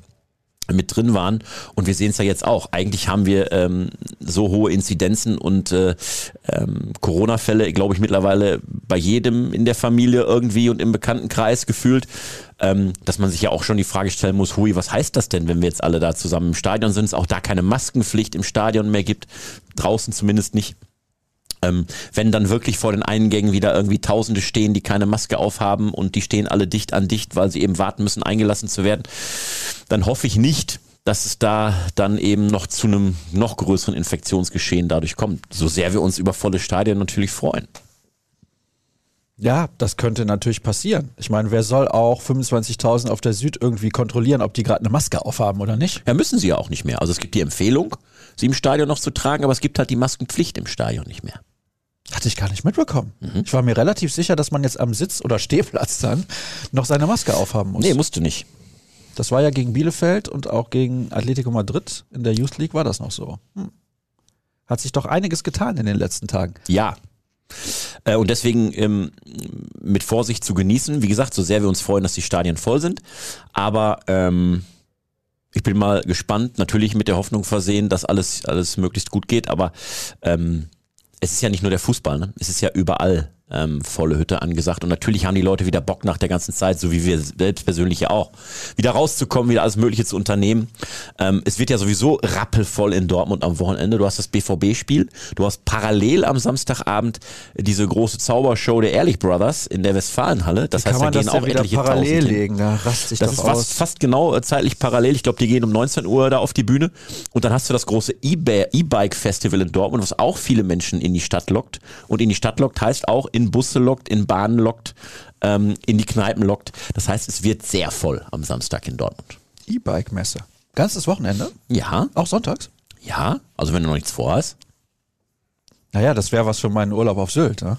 mit drin waren. Und wir sehen es ja jetzt auch. Eigentlich haben wir ähm, so hohe Inzidenzen und äh, ähm, Corona-Fälle, glaube ich, mittlerweile bei jedem in der Familie irgendwie und im Bekanntenkreis gefühlt, ähm, dass man sich ja auch schon die Frage stellen muss, hui, was heißt das denn, wenn wir jetzt alle da zusammen im Stadion sind, es auch da keine Maskenpflicht im Stadion mehr gibt, draußen zumindest nicht. Ähm, wenn dann wirklich vor den Eingängen wieder irgendwie Tausende stehen, die keine Maske aufhaben und die stehen alle dicht an dicht, weil sie eben warten müssen, eingelassen zu werden, dann hoffe ich nicht, dass es da dann eben noch zu einem noch größeren Infektionsgeschehen dadurch kommt. So sehr wir uns über volle Stadien natürlich freuen. Ja, das könnte natürlich passieren. Ich meine, wer soll auch 25.000 auf der Süd irgendwie kontrollieren, ob die gerade eine Maske aufhaben oder nicht? Ja, müssen sie ja auch nicht mehr. Also es gibt die Empfehlung, sie im Stadion noch zu tragen, aber es gibt halt die Maskenpflicht im Stadion nicht mehr. Hatte ich gar nicht mitbekommen. Ich war mir relativ sicher, dass man jetzt am Sitz- oder Stehplatz dann noch seine Maske aufhaben muss. Nee, musst du nicht. Das war ja gegen Bielefeld und auch gegen Atletico Madrid in der Youth League war das noch so. Hm. Hat sich doch einiges getan in den letzten Tagen. Ja. Äh, Und deswegen ähm, mit Vorsicht zu genießen. Wie gesagt, so sehr wir uns freuen, dass die Stadien voll sind. Aber ähm, ich bin mal gespannt, natürlich mit der Hoffnung versehen, dass alles, alles möglichst gut geht. Aber ähm, es ist ja nicht nur der Fußball, ne? es ist ja überall ähm, volle Hütte angesagt. Und natürlich haben die Leute wieder Bock nach der ganzen Zeit, so wie wir selbst persönlich ja auch, wieder rauszukommen, wieder alles Mögliche zu unternehmen. Ähm, es wird ja sowieso rappelvoll in Dortmund am Wochenende. Du hast das BVB-Spiel, du hast parallel am Samstagabend diese große Zaubershow der Ehrlich Brothers in der Westfalenhalle. Das heißt, da gehen auch etliche parallel Tausend legen? Da raste ich Das ist fast, fast genau äh, zeitlich parallel. Ich glaube, die gehen um 19 Uhr da auf die Bühne. Und dann hast du das große E-Bike-Festival in Dortmund, was auch viele Menschen in die Stadt lockt. Und in die Stadt lockt heißt auch in Busse lockt, in Bahnen lockt, ähm, in die Kneipen lockt. Das heißt, es wird sehr voll am Samstag in Dortmund. E-Bike-Messe. Ganzes Wochenende? Ja, Auch sonntags? ja. Also wenn du noch nichts vorhast, Naja, das wäre was für meinen Urlaub auf Sylt. Ne?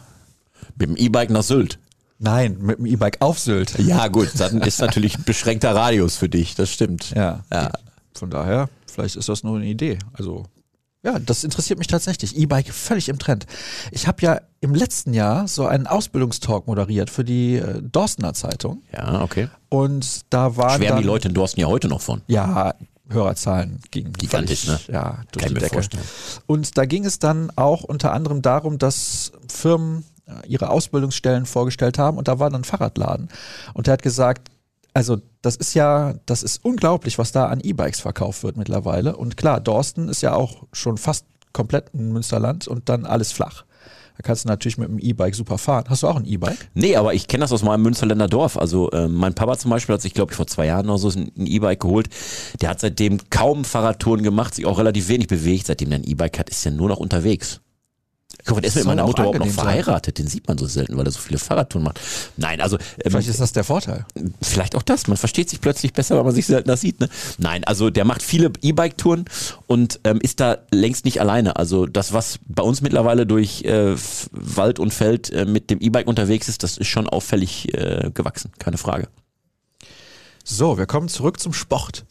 mit dem E-Bike nach Sylt. Nein, mit dem E-Bike auf Sylt. Ja, gut, dann (laughs) ist natürlich beschränkter Radius für dich, das stimmt. Ja. Ja. Von daher, vielleicht ist das nur eine Idee. Also, ja, das interessiert mich tatsächlich. E-Bike völlig im Trend. Ich habe ja im letzten Jahr so einen Ausbildungstalk moderiert für die äh, Dorstener Zeitung. Ja, okay. Und da waren Schwärmen dann, die Leute in Dorsten ja heute noch von. Ja, Hörerzahlen gingen Gigantisch, völlig, ne? Ja, durch Kann die Decke. vorstellen. Und da ging es dann auch unter anderem darum, dass Firmen äh, ihre Ausbildungsstellen vorgestellt haben und da war dann ein Fahrradladen. Und der hat gesagt, also das ist ja, das ist unglaublich, was da an E-Bikes verkauft wird mittlerweile. Und klar, Dorsten ist ja auch schon fast komplett ein Münsterland und dann alles flach. Da kannst du natürlich mit dem E-Bike super fahren. Hast du auch ein E-Bike? Nee, aber ich kenne das aus meinem Münsterländer Dorf. Also äh, mein Papa zum Beispiel hat sich, glaube ich, vor zwei Jahren oder so ein E-Bike geholt. Der hat seitdem kaum Fahrradtouren gemacht, sich auch relativ wenig bewegt. Seitdem er ein E-Bike hat, ist er nur noch unterwegs. Guck mal, der ist mit meiner Mutter überhaupt noch angenehm sein. verheiratet. Den sieht man so selten, weil er so viele Fahrradtouren macht. Nein, also ähm, Vielleicht ist das der Vorteil. vielleicht auch das. Man versteht sich plötzlich besser, weil man sich seltener sieht. Ne? Nein, also der macht viele E-Bike-Touren und ähm, ist da längst nicht alleine. Also das, was bei uns mittlerweile durch äh, Wald und Feld äh, mit dem E-Bike unterwegs ist, das ist schon auffällig äh, gewachsen, keine Frage. So, wir kommen zurück zum Sport.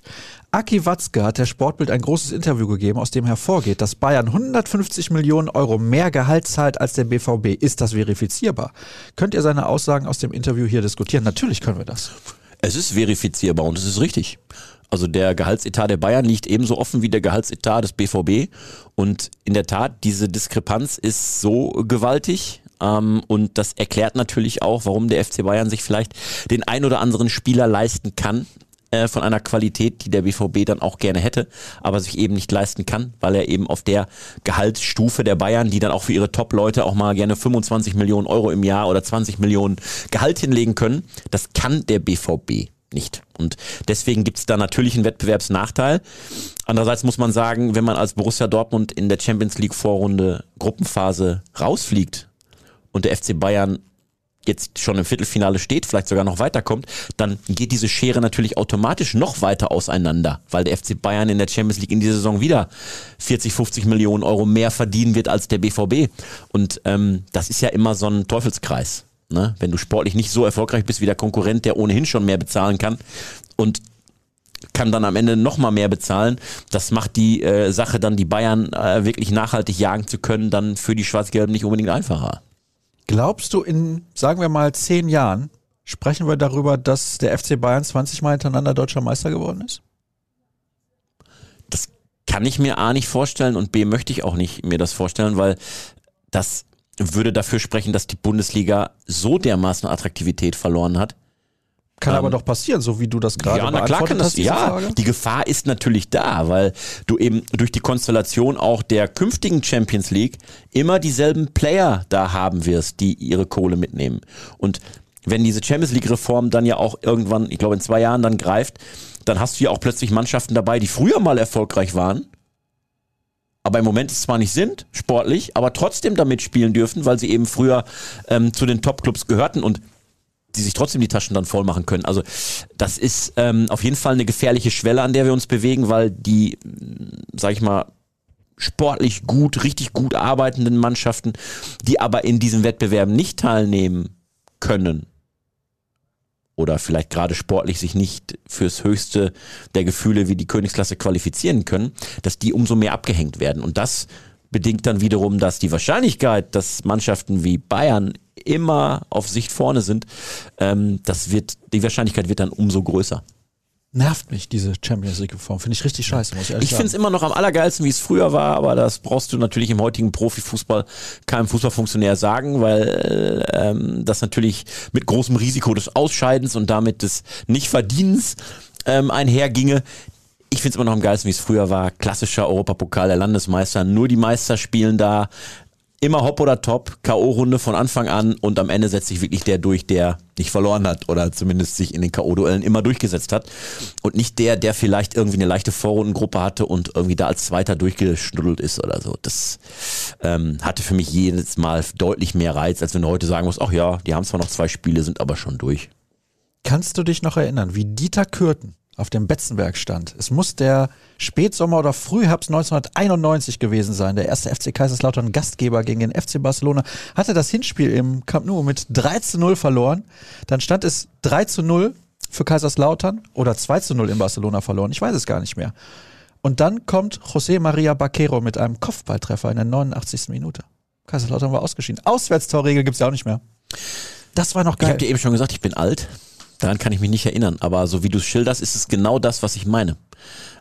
Aki Watzke hat der Sportbild ein großes Interview gegeben, aus dem hervorgeht, dass Bayern 150 Millionen Euro mehr Gehalt zahlt als der BVB. Ist das verifizierbar? Könnt ihr seine Aussagen aus dem Interview hier diskutieren? Natürlich können wir das. Es ist verifizierbar und es ist richtig. Also der Gehaltsetat der Bayern liegt ebenso offen wie der Gehaltsetat des BVB. Und in der Tat, diese Diskrepanz ist so gewaltig, ähm, und das erklärt natürlich auch, warum der FC Bayern sich vielleicht den ein oder anderen Spieler leisten kann äh, von einer Qualität, die der BVB dann auch gerne hätte, aber sich eben nicht leisten kann, weil er eben auf der Gehaltsstufe der Bayern, die dann auch für ihre Top-Leute auch mal gerne 25 Millionen Euro im Jahr oder 20 Millionen Gehalt hinlegen können, das kann der BVB nicht. Und deswegen gibt es da natürlich einen Wettbewerbsnachteil. Andererseits muss man sagen, wenn man als Borussia Dortmund in der Champions League Vorrunde Gruppenphase rausfliegt, und der FC Bayern jetzt schon im Viertelfinale steht, vielleicht sogar noch weiterkommt, dann geht diese Schere natürlich automatisch noch weiter auseinander, weil der FC Bayern in der Champions League in dieser Saison wieder 40, 50 Millionen Euro mehr verdienen wird als der BVB. Und ähm, das ist ja immer so ein Teufelskreis. Ne? Wenn du sportlich nicht so erfolgreich bist wie der Konkurrent, der ohnehin schon mehr bezahlen kann und kann dann am Ende noch mal mehr bezahlen. Das macht die äh, Sache dann, die Bayern äh, wirklich nachhaltig jagen zu können, dann für die Schwarz-Gelben nicht unbedingt einfacher. Glaubst du, in, sagen wir mal, zehn Jahren sprechen wir darüber, dass der FC Bayern 20 Mal hintereinander deutscher Meister geworden ist? Das kann ich mir A nicht vorstellen und B möchte ich auch nicht mir das vorstellen, weil das würde dafür sprechen, dass die Bundesliga so dermaßen Attraktivität verloren hat, kann ähm, aber doch passieren, so wie du das gerade Ja, na klar kann das. Ja, Frage. die Gefahr ist natürlich da, weil du eben durch die Konstellation auch der künftigen Champions League immer dieselben Player da haben wirst, die ihre Kohle mitnehmen. Und wenn diese Champions League Reform dann ja auch irgendwann, ich glaube in zwei Jahren dann greift, dann hast du ja auch plötzlich Mannschaften dabei, die früher mal erfolgreich waren, aber im Moment es zwar nicht sind, sportlich, aber trotzdem damit spielen dürfen, weil sie eben früher ähm, zu den Top-Clubs gehörten und die sich trotzdem die Taschen dann voll machen können. Also das ist ähm, auf jeden Fall eine gefährliche Schwelle, an der wir uns bewegen, weil die, sag ich mal, sportlich gut, richtig gut arbeitenden Mannschaften, die aber in diesen Wettbewerben nicht teilnehmen können oder vielleicht gerade sportlich sich nicht fürs höchste der Gefühle wie die Königsklasse qualifizieren können, dass die umso mehr abgehängt werden. Und das bedingt dann wiederum, dass die Wahrscheinlichkeit, dass Mannschaften wie Bayern immer auf Sicht vorne sind, ähm, das wird, die Wahrscheinlichkeit wird dann umso größer. Nervt mich, diese Champions League-Form. Finde ich richtig scheiße, muss ich ehrlich Ich finde es immer noch am allergeilsten, wie es früher war, aber das brauchst du natürlich im heutigen Profifußball keinem Fußballfunktionär sagen, weil ähm, das natürlich mit großem Risiko des Ausscheidens und damit des Nichtverdienens ähm, einherginge ich finde es immer noch am geilsten, wie es früher war. Klassischer Europapokal der Landesmeister. Nur die Meister spielen da. Immer hopp oder top. K.O.-Runde von Anfang an. Und am Ende setzt sich wirklich der durch, der nicht verloren hat. Oder zumindest sich in den K.O.-Duellen immer durchgesetzt hat. Und nicht der, der vielleicht irgendwie eine leichte Vorrundengruppe hatte und irgendwie da als Zweiter durchgeschnuddelt ist oder so. Das ähm, hatte für mich jedes Mal deutlich mehr Reiz, als wenn du heute sagen musst, ach ja, die haben zwar noch zwei Spiele, sind aber schon durch. Kannst du dich noch erinnern, wie Dieter Kürten auf dem Betzenberg stand. Es muss der Spätsommer oder Frühherbst 1991 gewesen sein. Der erste FC Kaiserslautern Gastgeber gegen den FC Barcelona hatte das Hinspiel im Camp Nou mit 3 zu 0 verloren. Dann stand es 3 zu 0 für Kaiserslautern oder 2 zu 0 in Barcelona verloren. Ich weiß es gar nicht mehr. Und dann kommt José María Baquero mit einem Kopfballtreffer in der 89. Minute. Kaiserslautern war ausgeschieden. Auswärtstorregel gibt es ja auch nicht mehr. Das war noch geil. Ich habe dir eben schon gesagt, ich bin alt. Daran kann ich mich nicht erinnern, aber so wie du es schilderst, ist es genau das, was ich meine.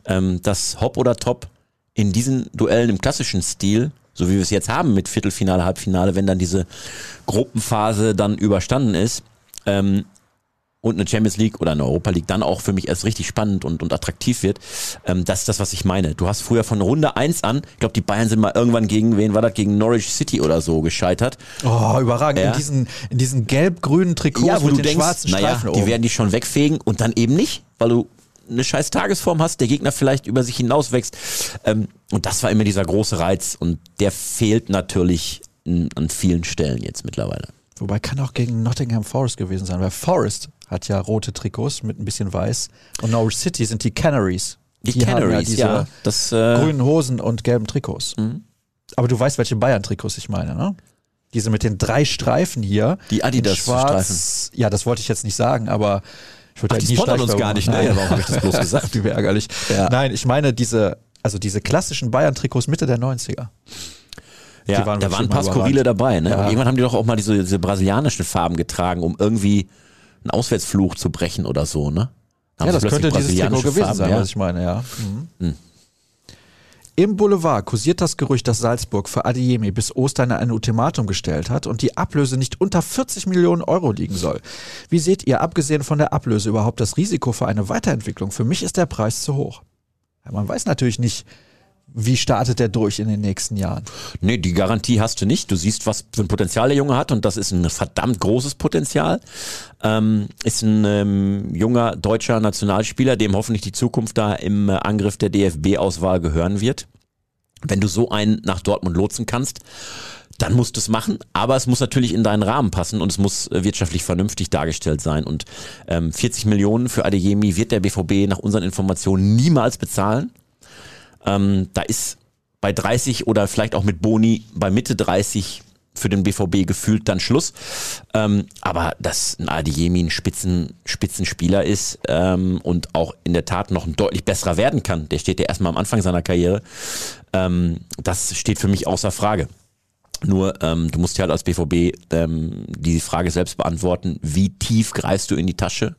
Ähm, dass Hop oder Top in diesen Duellen im klassischen Stil, so wie wir es jetzt haben mit Viertelfinale, Halbfinale, wenn dann diese Gruppenphase dann überstanden ist, ähm, und eine Champions League oder eine Europa League dann auch für mich erst richtig spannend und, und attraktiv wird. Ähm, das ist das, was ich meine. Du hast früher von Runde 1 an, ich glaube, die Bayern sind mal irgendwann gegen, wen war das, gegen Norwich City oder so gescheitert. Oh, überragend. Ja. In diesen, in diesen gelb-grünen Trikots ja, wo mit du den denkst, schwarzen naja, Streifen die werden die schon wegfegen und dann eben nicht, weil du eine scheiß Tagesform hast, der Gegner vielleicht über sich hinauswächst. Ähm, und das war immer dieser große Reiz und der fehlt natürlich an vielen Stellen jetzt mittlerweile. Wobei kann auch gegen Nottingham Forest gewesen sein, weil Forest hat ja rote Trikots mit ein bisschen weiß. Und Norwich City sind die Canaries. Die, die Canaries, ja, diese ja. Das, äh grünen Hosen und gelben Trikots. Mhm. Aber du weißt, welche Bayern-Trikots ich meine, ne? Diese mit den drei Streifen hier. Die Adidas-Streifen. Ja, das wollte ich jetzt nicht sagen, aber Ich würde Ach, ja die nie sponsern uns gar nicht, ne? Nein. Warum habe ich das bloß (laughs) gesagt? Wie ärgerlich. Ja. Nein, ich meine diese, also diese klassischen Bayern-Trikots Mitte der 90er. Ja, Die waren da waren ein paar skurrile dabei. Ne? Ja. Irgendwann haben die doch auch mal diese, diese brasilianischen Farben getragen, um irgendwie einen Auswärtsfluch zu brechen oder so. Ne? Haben Ja, das könnte dieses Trikot gewesen Farben, sein, ja. was ich meine, ja. Mhm. Im Boulevard kursiert das Gerücht, dass Salzburg für Adeyemi bis Ostern ein Ultimatum gestellt hat und die Ablöse nicht unter 40 Millionen Euro liegen soll. Wie seht ihr, abgesehen von der Ablöse, überhaupt das Risiko für eine Weiterentwicklung? Für mich ist der Preis zu hoch. Ja, man weiß natürlich nicht, wie startet der durch in den nächsten Jahren. Nee, die Garantie hast du nicht. Du siehst, was für ein Potenzial der Junge hat und das ist ein verdammt großes Potenzial. Ähm, ist ein ähm, junger deutscher Nationalspieler, dem hoffentlich die Zukunft da im äh, Angriff der DFB-Auswahl gehören wird. Wenn du so einen nach Dortmund lotsen kannst, dann musst du es machen, aber es muss natürlich in deinen Rahmen passen und es muss äh, wirtschaftlich vernünftig dargestellt sein. Und ähm, 40 Millionen für Adeyemi wird der BVB nach unseren Informationen niemals bezahlen. Ähm, da ist bei 30 oder vielleicht auch mit Boni bei Mitte 30 für den BVB gefühlt dann Schluss. Ähm, aber dass ein Adeyemi ein Spitzen, Spitzenspieler ist ähm, und auch in der Tat noch ein deutlich besserer werden kann, der steht ja erstmal am Anfang seiner Karriere, ähm, das steht für mich außer Frage. Nur ähm, du musst ja halt als BVB ähm, die Frage selbst beantworten, wie tief greifst du in die Tasche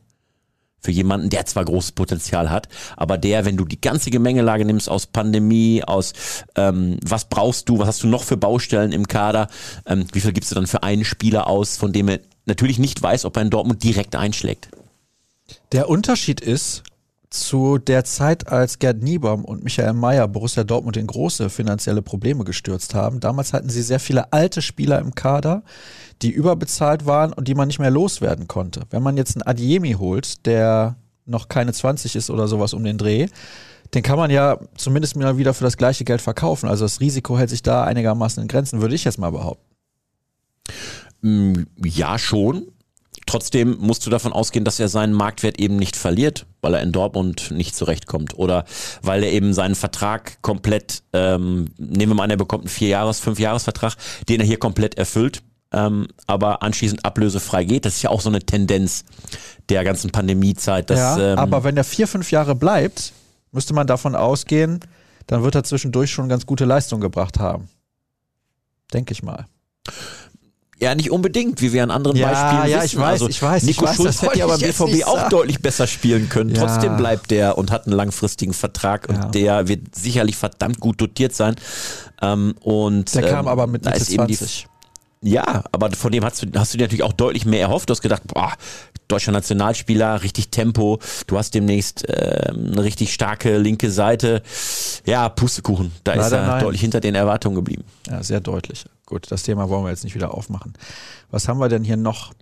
für jemanden, der zwar großes Potenzial hat, aber der, wenn du die ganze Gemengelage nimmst aus Pandemie, aus ähm, was brauchst du, was hast du noch für Baustellen im Kader, ähm, wie viel gibst du dann für einen Spieler aus, von dem er natürlich nicht weiß, ob er in Dortmund direkt einschlägt. Der Unterschied ist zu der Zeit, als Gerd Niebaum und Michael Mayer Borussia Dortmund in große finanzielle Probleme gestürzt haben. Damals hatten sie sehr viele alte Spieler im Kader, die überbezahlt waren und die man nicht mehr loswerden konnte. Wenn man jetzt einen Adiemi holt, der noch keine 20 ist oder sowas um den Dreh, den kann man ja zumindest mal wieder für das gleiche Geld verkaufen. Also das Risiko hält sich da einigermaßen in Grenzen, würde ich jetzt mal behaupten. Mm, Ja, schon. Trotzdem musst du davon ausgehen, dass er seinen Marktwert eben nicht verliert, weil er in Dortmund nicht zurechtkommt oder weil er eben seinen Vertrag komplett, ähm, nehmen wir mal an, er bekommt einen Vier-Jahres-, Fünf-Jahres-Vertrag, den er hier komplett erfüllt, ähm, aber anschließend ablösefrei geht. Das ist ja auch so eine Tendenz der ganzen Pandemiezeit. Dass, ja, ähm, aber wenn er vier, fünf Jahre bleibt, müsste man davon ausgehen, dann wird er zwischendurch schon ganz gute Leistung gebracht haben. Denke ich mal. Ja, nicht unbedingt, wie wir an anderen Ja, Beispielen ja, wissen. ich weiß, also, ich weiß, ich Nico weiß, Schulz hätte wollte ja beim ich jetzt BVB auch sagen. deutlich besser spielen können. Ja. Trotzdem bleibt der und hat einen langfristigen Vertrag und der wird sicherlich verdammt gut dotiert sein. Ähm, und Der ähm, kam aber mit Mitte ist eben die 20. Ja, aber von dem hast du, hast du dir natürlich auch deutlich mehr erhofft. Du hast gedacht, boah, deutscher Nationalspieler, richtig Tempo. Du hast demnächst ähm, eine richtig starke linke Seite. Ja, Pustekuchen. Da ist Leider er nein. deutlich hinter den Erwartungen geblieben. Ja, sehr deutlich. Gut, das Thema wollen wir jetzt nicht wieder aufmachen. Was haben wir denn hier noch?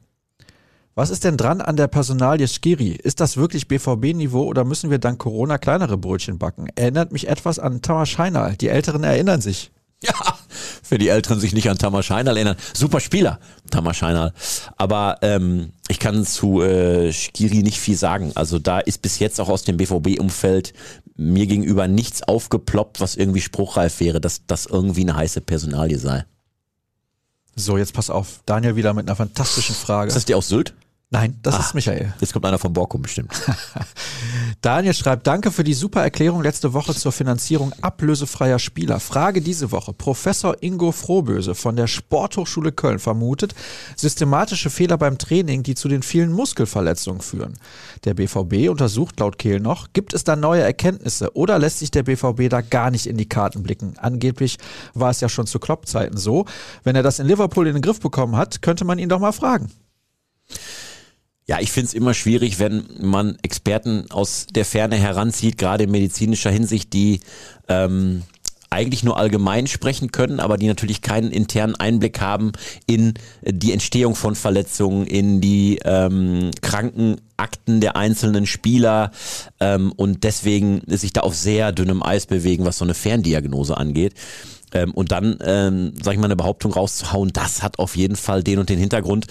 Was ist denn dran an der Personalie Skiri? Ist das wirklich BVB-Niveau oder müssen wir dank Corona kleinere Brötchen backen? Erinnert mich etwas an Thomas Scheinal. Die Älteren erinnern sich. Ja, für die Älteren sich nicht an Tamas Scheinal erinnern. Super Spieler, Tamas Scheinal. Aber ähm, ich kann zu äh, Skiri nicht viel sagen. Also da ist bis jetzt auch aus dem BVB-Umfeld mir gegenüber nichts aufgeploppt, was irgendwie spruchreif wäre, dass das irgendwie eine heiße Personalie sei. So, jetzt pass auf. Daniel wieder mit einer fantastischen Frage. Ist das die aus Sylt? Nein, das Ah. ist Michael. Jetzt kommt einer von Borkum bestimmt. (laughs) Daniel schreibt, danke für die super Erklärung letzte Woche zur Finanzierung ablösefreier Spieler. Frage diese Woche. Professor Ingo Frohböse von der Sporthochschule Köln vermutet systematische Fehler beim Training, die zu den vielen Muskelverletzungen führen. Der BVB untersucht laut Kehl noch, gibt es da neue Erkenntnisse oder lässt sich der BVB da gar nicht in die Karten blicken? Angeblich war es ja schon zu Klopp-Zeiten so. Wenn er das in Liverpool in den Griff bekommen hat, könnte man ihn doch mal fragen. Ja, ich find's immer schwierig, wenn man Experten aus der Ferne heranzieht, gerade in medizinischer Hinsicht, die ähm, eigentlich nur allgemein sprechen können, aber die natürlich keinen internen Einblick haben in die Entstehung von Verletzungen, in die ähm, Krankenakten der einzelnen Spieler ähm, und deswegen sich da auf sehr dünnem Eis bewegen, was so eine Ferndiagnose angeht. Ähm, und dann, ähm, sag ich mal, eine Behauptung rauszuhauen, das hat auf jeden Fall den und den Hintergrund.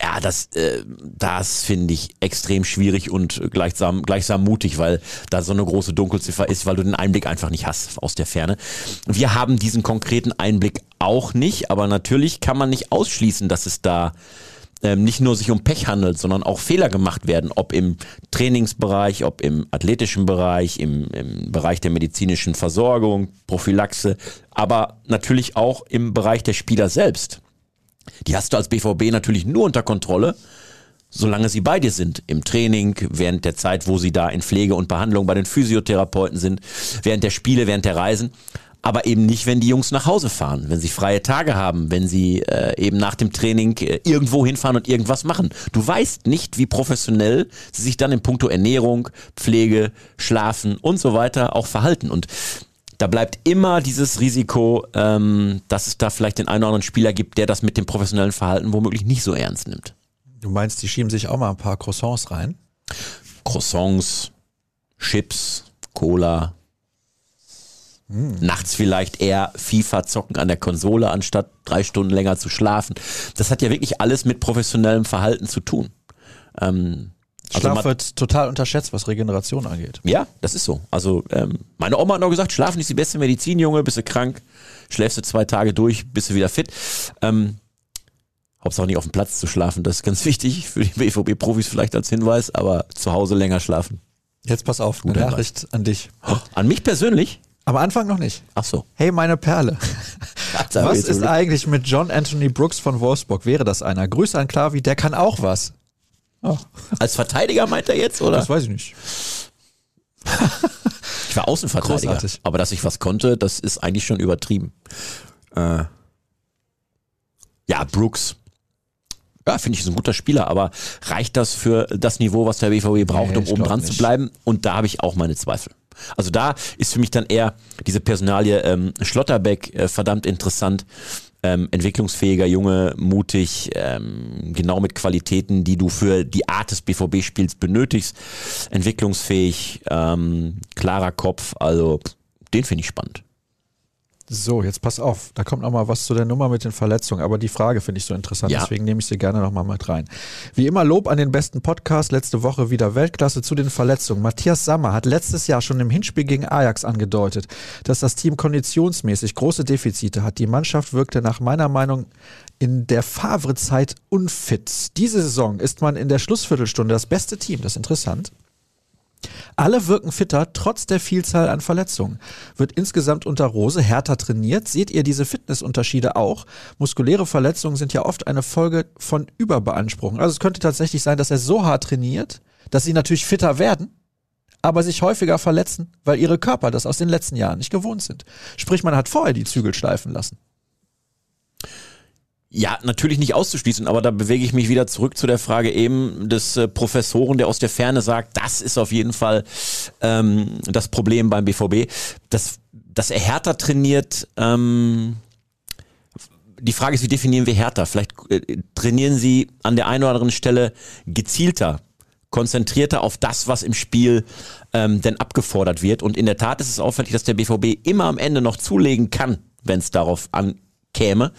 Ja, das, äh, das finde ich extrem schwierig und gleichsam, gleichsam mutig, weil da so eine große Dunkelziffer ist, weil du den Einblick einfach nicht hast aus der Ferne. Wir haben diesen konkreten Einblick auch nicht, aber natürlich kann man nicht ausschließen, dass es da ähm, nicht nur sich um Pech handelt, sondern auch Fehler gemacht werden, ob im Trainingsbereich, ob im athletischen Bereich, im, im Bereich der medizinischen Versorgung, Prophylaxe, aber natürlich auch im Bereich der Spieler selbst. Die hast du als BVB natürlich nur unter Kontrolle, solange sie bei dir sind. Im Training, während der Zeit, wo sie da in Pflege und Behandlung bei den Physiotherapeuten sind, während der Spiele, während der Reisen aber eben nicht, wenn die Jungs nach Hause fahren, wenn sie freie Tage haben, wenn sie äh, eben nach dem Training äh, irgendwo hinfahren und irgendwas machen. Du weißt nicht, wie professionell sie sich dann in puncto Ernährung, Pflege, Schlafen und so weiter auch verhalten. Und da bleibt immer dieses Risiko, ähm, dass es da vielleicht den einen oder anderen Spieler gibt, der das mit dem professionellen Verhalten womöglich nicht so ernst nimmt. Du meinst, die schieben sich auch mal ein paar Croissants rein? Croissants, Chips, Cola, hm. Nachts vielleicht eher FIFA zocken an der Konsole, anstatt drei Stunden länger zu schlafen. Das hat ja wirklich alles mit professionellem Verhalten zu tun. Ähm, also Schlaf wird total unterschätzt, was Regeneration angeht. Ja, das ist so. Also ähm, meine Oma hat noch gesagt, Schlafen ist die beste Medizin, Junge, bist du krank, schläfst du zwei Tage durch, bist du wieder fit. Ähm, Hauptsache nicht auf dem Platz zu schlafen, das ist ganz (laughs) wichtig für die BVB-Profis vielleicht als Hinweis, aber zu Hause länger schlafen. Jetzt pass auf, eine Nachricht an dich. An mich persönlich? Am Anfang noch nicht. Ach so. Hey, meine Perle. was ist eigentlich mit John Anthony Brooks von Wolfsburg? Wäre das einer? Grüße an Klavi, der kann auch was. Oh. Als Verteidiger meint er jetzt, oder? Das weiß ich nicht. (laughs) ich war Außenverteidiger. Großartig. Aber dass ich was konnte, das ist eigentlich schon übertrieben. Äh. Ja, Brooks. Ja, finde ich, ist ein guter Spieler, aber reicht das für das Niveau, was der BVB braucht, nee, um oben dran zu bleiben? Und da habe ich auch meine Zweifel. Also da ist für mich dann eher diese Personalie ähm, Schlotterbeck äh, verdammt interessant. Ähm, entwicklungsfähiger Junge, mutig, ähm, genau mit Qualitäten, die du für die Art des BVB-Spiels benötigst. Entwicklungsfähig, ähm, klarer Kopf, also den finde ich spannend. So, jetzt pass auf, da kommt noch mal was zu der Nummer mit den Verletzungen, aber die Frage finde ich so interessant, ja. deswegen nehme ich sie gerne noch mal mit rein. Wie immer Lob an den besten Podcast, letzte Woche wieder Weltklasse zu den Verletzungen. Matthias Sammer hat letztes Jahr schon im Hinspiel gegen Ajax angedeutet, dass das Team konditionsmäßig große Defizite hat. Die Mannschaft wirkte nach meiner Meinung in der Favre-Zeit unfit. Diese Saison ist man in der Schlussviertelstunde das beste Team, das ist interessant. Alle wirken fitter, trotz der Vielzahl an Verletzungen. Wird insgesamt unter Rose härter trainiert? Seht ihr diese Fitnessunterschiede auch? Muskuläre Verletzungen sind ja oft eine Folge von Überbeanspruchung. Also es könnte tatsächlich sein, dass er so hart trainiert, dass sie natürlich fitter werden, aber sich häufiger verletzen, weil ihre Körper das aus den letzten Jahren nicht gewohnt sind. Sprich, man hat vorher die Zügel schleifen lassen. Ja, natürlich nicht auszuschließen, aber da bewege ich mich wieder zurück zu der Frage eben des äh, Professoren, der aus der Ferne sagt, das ist auf jeden Fall ähm, das Problem beim BVB, dass, dass er härter trainiert. Ähm, die Frage ist, wie definieren wir härter? Vielleicht äh, trainieren sie an der einen oder anderen Stelle gezielter, konzentrierter auf das, was im Spiel ähm, denn abgefordert wird. Und in der Tat ist es auffällig, dass der BVB immer am Ende noch zulegen kann, wenn es darauf an käme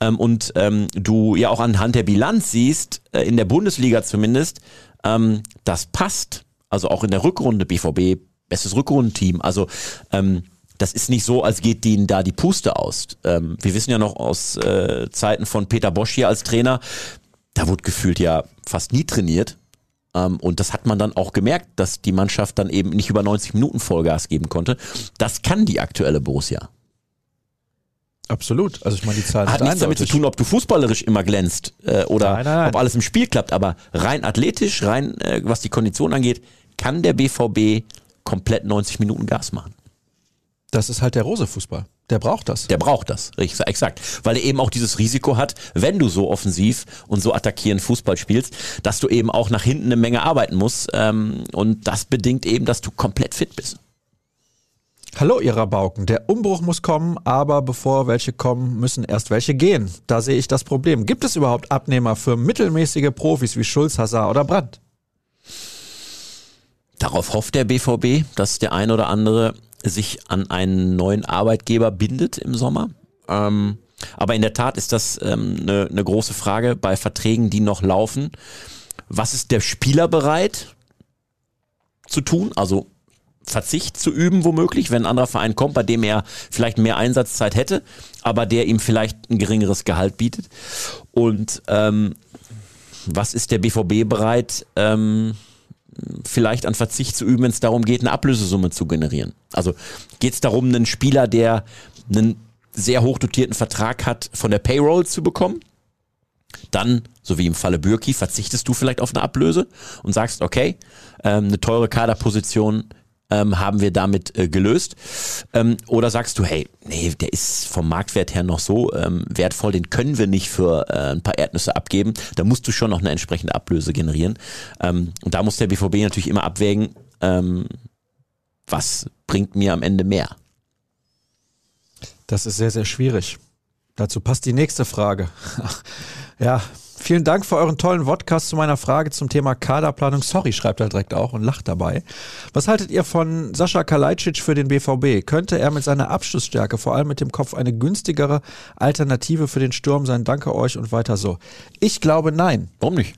ähm, und ähm, du ja auch anhand der Bilanz siehst, äh, in der Bundesliga zumindest, ähm, das passt. Also auch in der Rückrunde BVB, bestes Rückrundenteam. Also ähm, das ist nicht so, als geht denen da die Puste aus. Ähm, wir wissen ja noch aus äh, Zeiten von Peter Bosch hier als Trainer, da wurde gefühlt ja fast nie trainiert. Ähm, und das hat man dann auch gemerkt, dass die Mannschaft dann eben nicht über 90 Minuten Vollgas geben konnte. Das kann die aktuelle Borussia. Absolut. Also ich meine, die Zahlen hat nichts damit zu tun, ob du fußballerisch immer glänzt äh, oder nein, nein, nein. ob alles im Spiel klappt. Aber rein athletisch, rein äh, was die Kondition angeht, kann der BVB komplett 90 Minuten Gas machen. Das ist halt der Rose-Fußball. Der braucht das. Der braucht das, richtig, exakt. Weil er eben auch dieses Risiko hat, wenn du so offensiv und so attackierend Fußball spielst, dass du eben auch nach hinten eine Menge arbeiten musst. Ähm, und das bedingt eben, dass du komplett fit bist. Hallo, ihr Rabauken. Der Umbruch muss kommen, aber bevor welche kommen, müssen erst welche gehen. Da sehe ich das Problem. Gibt es überhaupt Abnehmer für mittelmäßige Profis wie Schulz, Hazard oder Brandt? Darauf hofft der BVB, dass der ein oder andere sich an einen neuen Arbeitgeber bindet im Sommer. Ähm, aber in der Tat ist das ähm, eine, eine große Frage bei Verträgen, die noch laufen. Was ist der Spieler bereit zu tun? Also Verzicht zu üben, womöglich, wenn ein anderer Verein kommt, bei dem er vielleicht mehr Einsatzzeit hätte, aber der ihm vielleicht ein geringeres Gehalt bietet. Und ähm, was ist der BVB bereit, ähm, vielleicht an Verzicht zu üben, wenn es darum geht, eine Ablösesumme zu generieren? Also geht es darum, einen Spieler, der einen sehr hochdotierten Vertrag hat, von der Payroll zu bekommen? Dann, so wie im Falle Bürki, verzichtest du vielleicht auf eine Ablöse und sagst, okay, ähm, eine teure Kaderposition ähm, haben wir damit äh, gelöst. Ähm, oder sagst du, hey, nee, der ist vom Marktwert her noch so ähm, wertvoll, den können wir nicht für äh, ein paar Erdnüsse abgeben. Da musst du schon noch eine entsprechende Ablöse generieren. Ähm, und da muss der BVB natürlich immer abwägen, ähm, was bringt mir am Ende mehr. Das ist sehr, sehr schwierig. Dazu passt die nächste Frage. (laughs) ja, vielen Dank für euren tollen Podcast zu meiner Frage zum Thema Kaderplanung. Sorry, schreibt er direkt auch und lacht dabei. Was haltet ihr von Sascha Kalajdzic für den BVB? Könnte er mit seiner Abschlussstärke, vor allem mit dem Kopf, eine günstigere Alternative für den Sturm sein? Danke euch und weiter so. Ich glaube nein. Warum nicht?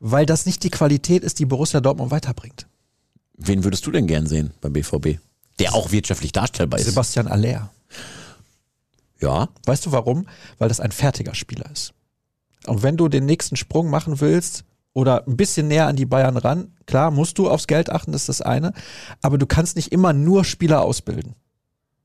Weil das nicht die Qualität ist, die Borussia Dortmund weiterbringt. Wen würdest du denn gern sehen beim BVB? Der auch wirtschaftlich darstellbar ist. Sebastian Aller. Ja. Weißt du warum? Weil das ein fertiger Spieler ist. Und wenn du den nächsten Sprung machen willst oder ein bisschen näher an die Bayern ran, klar, musst du aufs Geld achten, das ist das eine. Aber du kannst nicht immer nur Spieler ausbilden.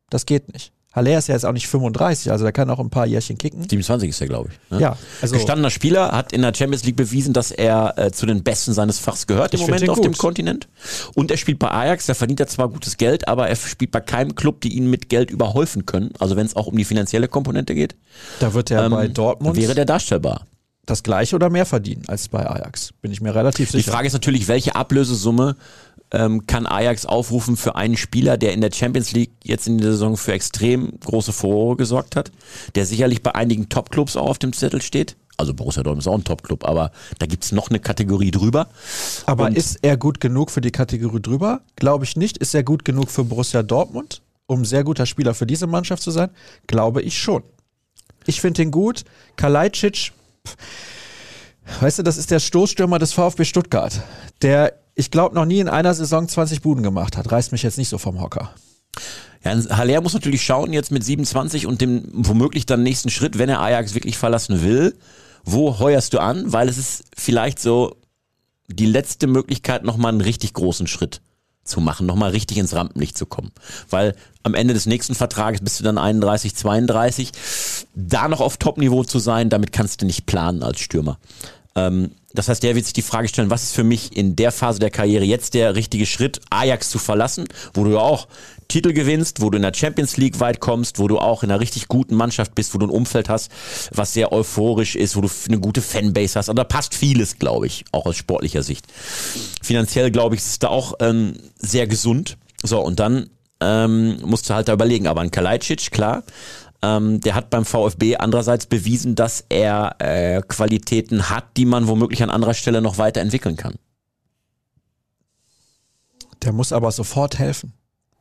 Das geht nicht. Haller ist ja jetzt auch nicht 35, also der kann auch ein paar Jährchen kicken. 27 ist er, glaube ich. Ne? Ja, also Gestandener Spieler, hat in der Champions League bewiesen, dass er äh, zu den Besten seines Fachs gehört im Moment auf gut. dem Kontinent. Und er spielt bei Ajax, da verdient er zwar gutes Geld, aber er spielt bei keinem Club, die ihn mit Geld überhäufen können. Also wenn es auch um die finanzielle Komponente geht, da wird er ähm, bei Dortmund wäre der darstellbar. Das gleiche oder mehr verdienen als bei Ajax. Bin ich mir relativ Die sicher. Frage ist natürlich, welche Ablösesumme ähm, kann Ajax aufrufen für einen Spieler, der in der Champions League jetzt in der Saison für extrem große Furore gesorgt hat, der sicherlich bei einigen Topclubs auch auf dem Zettel steht. Also Borussia Dortmund ist auch ein Topclub, aber da gibt's noch eine Kategorie drüber. Aber Und- ist er gut genug für die Kategorie drüber? Glaube ich nicht. Ist er gut genug für Borussia Dortmund, um sehr guter Spieler für diese Mannschaft zu sein? Glaube ich schon. Ich finde ihn gut. Kalajdzic, weißt du, das ist der Stoßstürmer des VfB Stuttgart, der, ich glaube, noch nie in einer Saison 20 Buden gemacht hat. Reißt mich jetzt nicht so vom Hocker. Ja, Haller muss natürlich schauen, jetzt mit 27 und dem womöglich dann nächsten Schritt, wenn er Ajax wirklich verlassen will, wo heuerst du an? Weil es ist vielleicht so die letzte Möglichkeit, nochmal einen richtig großen Schritt zu machen, nochmal richtig ins Rampenlicht zu kommen. Weil am Ende des nächsten Vertrages bist du dann 31, 32. Da noch auf Top-Niveau zu sein, damit kannst du nicht planen als Stürmer. Ähm, das heißt, der wird sich die Frage stellen, was ist für mich in der Phase der Karriere jetzt der richtige Schritt, Ajax zu verlassen, wo du ja auch Titel gewinnst, wo du in der Champions League weit kommst, wo du auch in einer richtig guten Mannschaft bist, wo du ein Umfeld hast, was sehr euphorisch ist, wo du eine gute Fanbase hast. Und da passt vieles, glaube ich, auch aus sportlicher Sicht. Finanziell, glaube ich, ist es da auch ähm, sehr gesund. So, und dann ähm, musst du halt da überlegen. Aber ein Kalajdzic, klar, ähm, der hat beim VfB andererseits bewiesen, dass er äh, Qualitäten hat, die man womöglich an anderer Stelle noch weiterentwickeln kann. Der muss aber sofort helfen.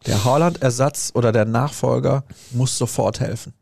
Der Haaland-Ersatz oder der Nachfolger muss sofort helfen.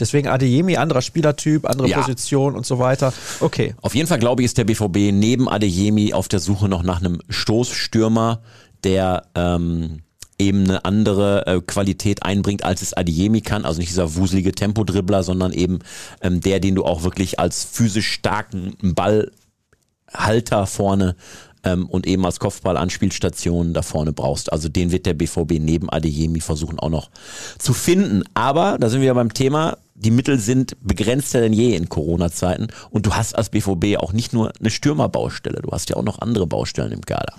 Deswegen Adeyemi, anderer Spielertyp, andere Ja. Position und so weiter. Okay. Auf jeden Fall glaube ich, ist der BVB neben Adeyemi auf der Suche noch nach einem Stoßstürmer, der ähm, eben eine andere äh, Qualität einbringt, als es Adeyemi kann. Also nicht dieser wuselige Tempodribbler, sondern eben ähm, der, den du auch wirklich als physisch starken Ballhalter vorne ähm, und eben als Kopfballanspielstation da vorne brauchst. Also den wird der BVB neben Adeyemi versuchen auch noch zu finden. Aber da sind wir beim Thema, die Mittel sind begrenzter denn je in Corona-Zeiten und du hast als BVB auch nicht nur eine Stürmerbaustelle, du hast ja auch noch andere Baustellen im Kader.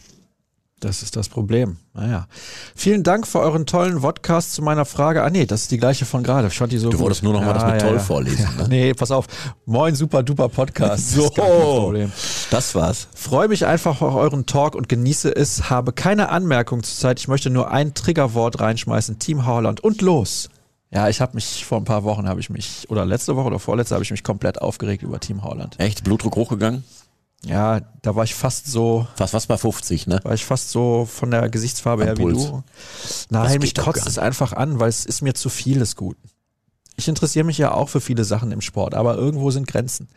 Das ist das Problem. Naja. Vielen Dank für euren tollen Podcast zu meiner Frage. Ah nee, das ist die gleiche von gerade. Ich fand die so Du gut. wolltest nur noch mal das mit toll vorlesen, Ja, ne? (laughs) Nee, pass auf. Moin, super duper Podcast. So. Das. Das war's. Freue mich einfach auf euren Talk und genieße es. Habe keine Anmerkung zur Zeit. Ich möchte nur ein Triggerwort reinschmeißen. Team Holland und los. Ja, ich habe mich vor ein paar Wochen habe ich mich oder letzte Woche oder vorletzte habe ich mich komplett aufgeregt über Team Holland. Echt? Blutdruck hochgegangen? Ja, da war ich fast so Fast was bei 50, ne? war ich fast so von der Gesichtsfarbe her wie du. Nein, mich kotzt es einfach an, weil es ist mir zu viel des Guten. Ich interessiere mich ja auch für viele Sachen im Sport, aber irgendwo sind Grenzen.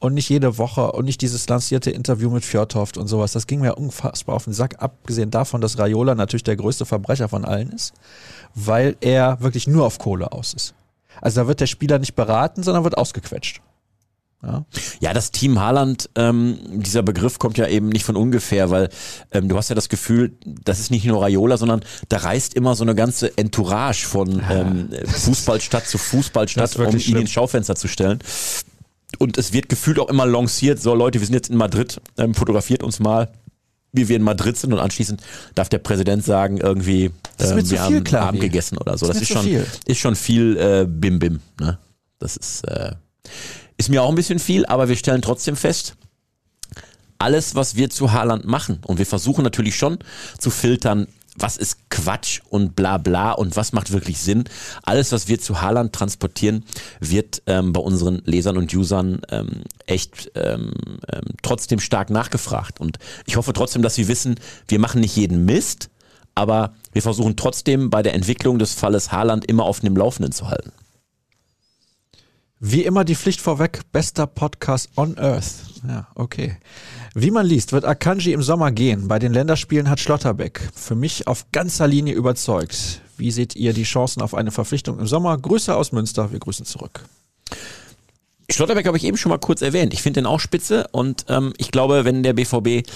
Und nicht jede Woche und nicht dieses lancierte Interview mit Fjordhoft und sowas. Das ging mir unfassbar auf den Sack, abgesehen davon, dass Raiola natürlich der größte Verbrecher von allen ist, weil er wirklich nur auf Kohle aus ist. Also da wird der Spieler nicht beraten, sondern wird ausgequetscht. Ja. Ja, das Team Haaland, ähm, dieser Begriff kommt ja eben nicht von ungefähr, weil ähm, du hast ja das Gefühl, das ist nicht nur Raiola, sondern da reist immer so eine ganze Entourage von ähm, Fußballstadt zu Fußballstadt, um ihn schlimm. ins Schaufenster zu stellen. Und es wird gefühlt auch immer lanciert, so Leute, wir sind jetzt in Madrid, ähm, fotografiert uns mal, wie wir in Madrid sind und anschließend darf der Präsident sagen, irgendwie, ähm, wir viel, haben Clavi. Abend gegessen oder so. Das Das, ist ist, schon, viel. ist schon viel äh, Bim Bim. Ne? Das ist, äh, ist mir auch ein bisschen viel, aber wir stellen trotzdem fest, alles, was wir zu Haaland machen, und wir versuchen natürlich schon zu filtern, was ist Quatsch und bla bla und was macht wirklich Sinn. Alles, was wir zu Haaland transportieren, wird ähm, bei unseren Lesern und Usern ähm, echt ähm, ähm, trotzdem stark nachgefragt. Und ich hoffe trotzdem, dass sie wissen, wir machen nicht jeden Mist, aber wir versuchen trotzdem bei der Entwicklung des Falles Haaland immer auf dem Laufenden zu halten. Wie immer die Pflicht vorweg, bester Podcast on Earth. Ja, okay. Wie man liest, wird Akanji im Sommer gehen. Bei den Länderspielen hat Schlotterbeck für mich auf ganzer Linie überzeugt. Wie seht ihr die Chancen auf eine Verpflichtung im Sommer? Grüße aus Münster, wir grüßen zurück. Schlotterbeck habe ich eben schon mal kurz erwähnt. Ich finde den auch spitze und ähm, ich glaube, wenn der BVB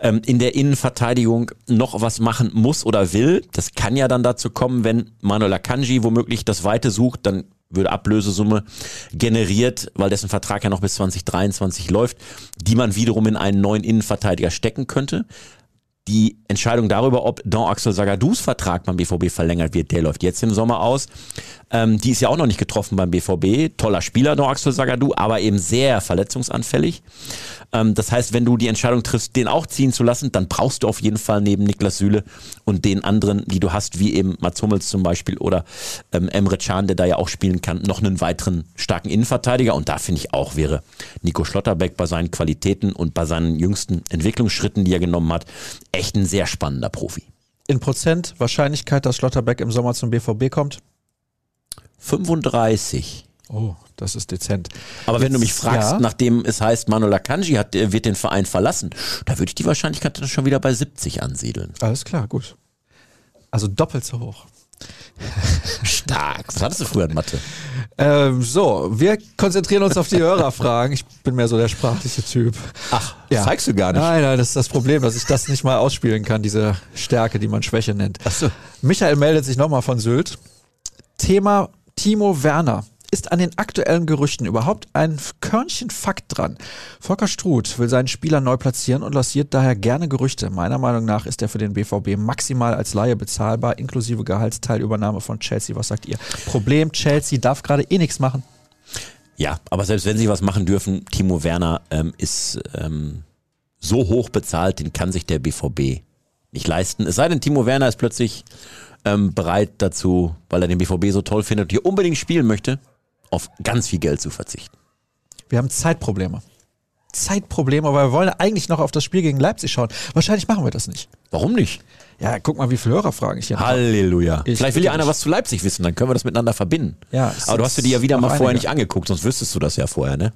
ähm, in der Innenverteidigung noch was machen muss oder will, das kann ja dann dazu kommen, wenn Manuel Akanji womöglich das Weite sucht, dann würde Ablösesumme generiert, weil dessen Vertrag ja noch bis 2023 läuft, die man wiederum in einen neuen Innenverteidiger stecken könnte. Die Entscheidung darüber, ob Don Axel Sagadus Vertrag beim BVB verlängert wird, der läuft jetzt im Sommer aus. Ähm, die ist ja auch noch nicht getroffen beim BVB. Toller Spieler, Don Axel Sagadou, aber eben sehr verletzungsanfällig. Ähm, das heißt, wenn du die Entscheidung triffst, den auch ziehen zu lassen, dann brauchst du auf jeden Fall neben Niklas Süle und den anderen, die du hast, wie eben Mats Hummels zum Beispiel oder ähm, Emre Can, der da ja auch spielen kann, noch einen weiteren starken Innenverteidiger. Und da finde ich auch, wäre Nico Schlotterbeck bei seinen Qualitäten und bei seinen jüngsten Entwicklungsschritten, die er genommen hat, echt ein sehr spannender Profi. In Prozent Wahrscheinlichkeit, dass Schlotterbeck im Sommer zum BVB kommt? 35. Oh, das ist dezent. Aber wenn du mich Jetzt- fragst, ja. nachdem es heißt, Manuel Akanji hat, wird den Verein verlassen, da würde ich die Wahrscheinlichkeit dann schon wieder bei 70 ansiedeln. Alles klar, gut. Also doppelt so hoch. Stark. Was hattest du früher in Mathe? Ähm, so, wir konzentrieren uns auf die Hörerfragen. Ich bin mehr so der sprachliche Typ. Ach, Ja. zeigst du gar nicht. Nein, nein, das ist das Problem, dass ich das nicht mal ausspielen kann, diese Stärke, die man Schwäche nennt. Ach so. Michael meldet sich nochmal von Sylt. Thema Timo Werner. Ist an den aktuellen Gerüchten überhaupt ein Körnchen Fakt dran? Volker Struth will seinen Spieler neu platzieren und lanciert daher gerne Gerüchte. Meiner Meinung nach ist er für den BVB maximal als Laie bezahlbar, inklusive Gehaltsteilübernahme von Chelsea. Was sagt ihr? Problem, Chelsea darf gerade eh nichts machen. Ja, aber selbst wenn sie was machen dürfen, Timo Werner ähm, ist ähm, so hoch bezahlt, den kann sich der BVB nicht leisten. Es sei denn, Timo Werner ist plötzlich ähm, bereit dazu, weil er den BVB so toll findet und hier unbedingt spielen möchte, auf ganz viel Geld zu verzichten. Wir haben Zeitprobleme. Zeitprobleme, aber wir wollen eigentlich noch auf das Spiel gegen Leipzig schauen. Wahrscheinlich machen wir das nicht. Warum nicht? Ja, guck mal, wie viele Hörerfragen ich hier habe. Halleluja. Ich Vielleicht will ja einer was zu Leipzig wissen, dann können wir das miteinander verbinden. Ja, Aber du hast dir die ja wieder mal vorher einige. nicht angeguckt, sonst wüsstest du das ja vorher, ne?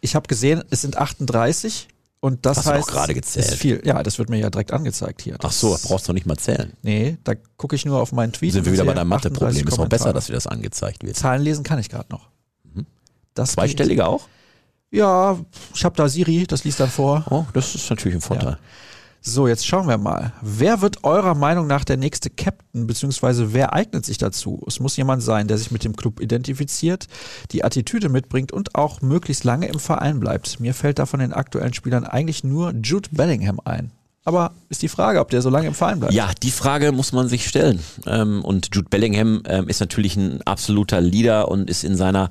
Ich habe gesehen, es sind 38 und das Hast du heißt, doch gerade gezählt. ist viel. Ja, das wird mir ja direkt angezeigt hier. Ach Das- so, brauchst du nicht mal zählen. Nee, da gucke ich nur auf meinen Tweet. Sind wir wieder bei deinem Mathe-Problem. 38 Ist auch besser, dass dir das angezeigt wird. Zahlen lesen kann ich gerade noch. Das geht. Zweistellige auch? Ja, ich habe da Siri, das liest dann vor. Oh, das ist natürlich ein Vorteil. So, jetzt schauen wir mal. Wer wird eurer Meinung nach der nächste Captain, beziehungsweise wer eignet sich dazu? Es muss jemand sein, der sich mit dem Club identifiziert, die Attitüde mitbringt und auch möglichst lange im Verein bleibt. Mir fällt da von den aktuellen Spielern eigentlich nur Jude Bellingham ein. Aber ist die Frage, ob der so lange im Verein bleibt. Ja, die Frage muss man sich stellen. Ähm, und Jude Bellingham ähm, ist natürlich ein absoluter Leader und ist in seiner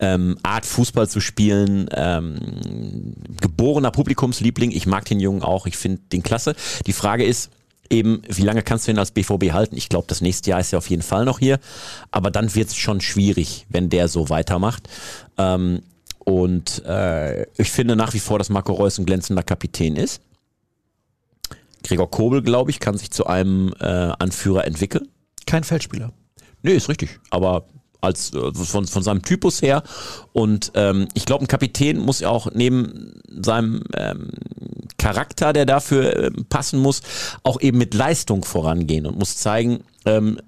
ähm, Art Fußball zu spielen geborener Publikumsliebling. Ich mag den Jungen auch, ich finde den klasse. Die Frage ist, eben, wie lange kannst du ihn als BVB halten? Ich glaube, das nächste Jahr ist er auf jeden Fall noch hier. Aber dann wird es schon schwierig, wenn der so weitermacht. Und äh, ich finde nach wie vor, dass Marco Reus ein glänzender Kapitän ist. Gregor Kobel, glaube ich, kann sich zu einem äh, Anführer entwickeln. Kein Feldspieler. Nee, ist richtig. Aber als äh, von, von seinem Typus her. Und ähm, ich glaube, ein Kapitän muss ja auch neben seinem ähm, Charakter, der dafür ähm, passen muss, auch eben mit Leistung vorangehen und muss zeigen, ähm,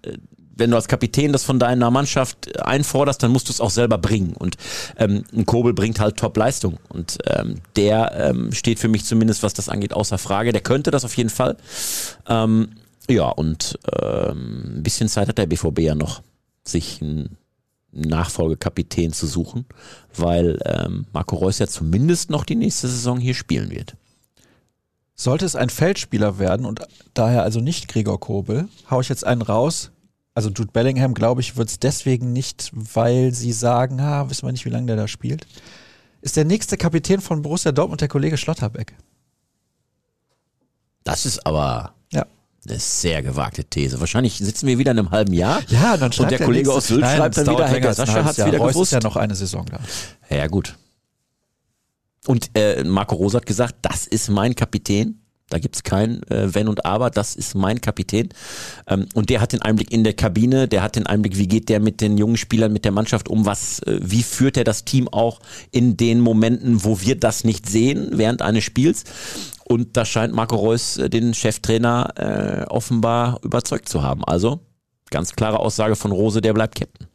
wenn du als Kapitän das von deiner Mannschaft einforderst, dann musst du es auch selber bringen. Und ähm, ein Kobel bringt halt Top-Leistung. Und ähm, der ähm, steht für mich zumindest, was das angeht, außer Frage. Der könnte das auf jeden Fall. Ähm, ja, und ähm, ein bisschen Zeit hat der BVB ja noch, sich einen Nachfolgekapitän zu suchen, weil ähm, Marco Reus ja zumindest noch die nächste Saison hier spielen wird. Sollte es ein Feldspieler werden und daher also nicht Gregor Kobel, haue ich jetzt einen raus. Also Jude Bellingham, glaube ich, wird es deswegen nicht, weil sie sagen, ha, wissen wir nicht, wie lange der da spielt. Ist der nächste Kapitän von Borussia Dortmund der Kollege Schlotterbeck. Das ist aber Ja. eine sehr gewagte These. Wahrscheinlich sitzen wir wieder in einem halben Jahr. Ja, dann schreibt Und der Kollege aus Sylt schreibt dann wieder, hey, der Sascha hat's wieder Reus gewusst. ist ja noch eine Saison da. Ja, gut. Und äh, Marco Rose hat gesagt, das ist mein Kapitän. Da gibt's kein äh, Wenn und Aber, das ist mein Kapitän. Ähm, und der hat den Einblick in der Kabine, der hat den Einblick, wie geht der mit den jungen Spielern, mit der Mannschaft um, was, äh, wie führt er das Team auch in den Momenten, wo wir das nicht sehen, während eines Spiels. Und da scheint Marco Reus äh, den Cheftrainer äh, offenbar überzeugt zu haben. Also ganz klare Aussage von Rose, der bleibt Captain.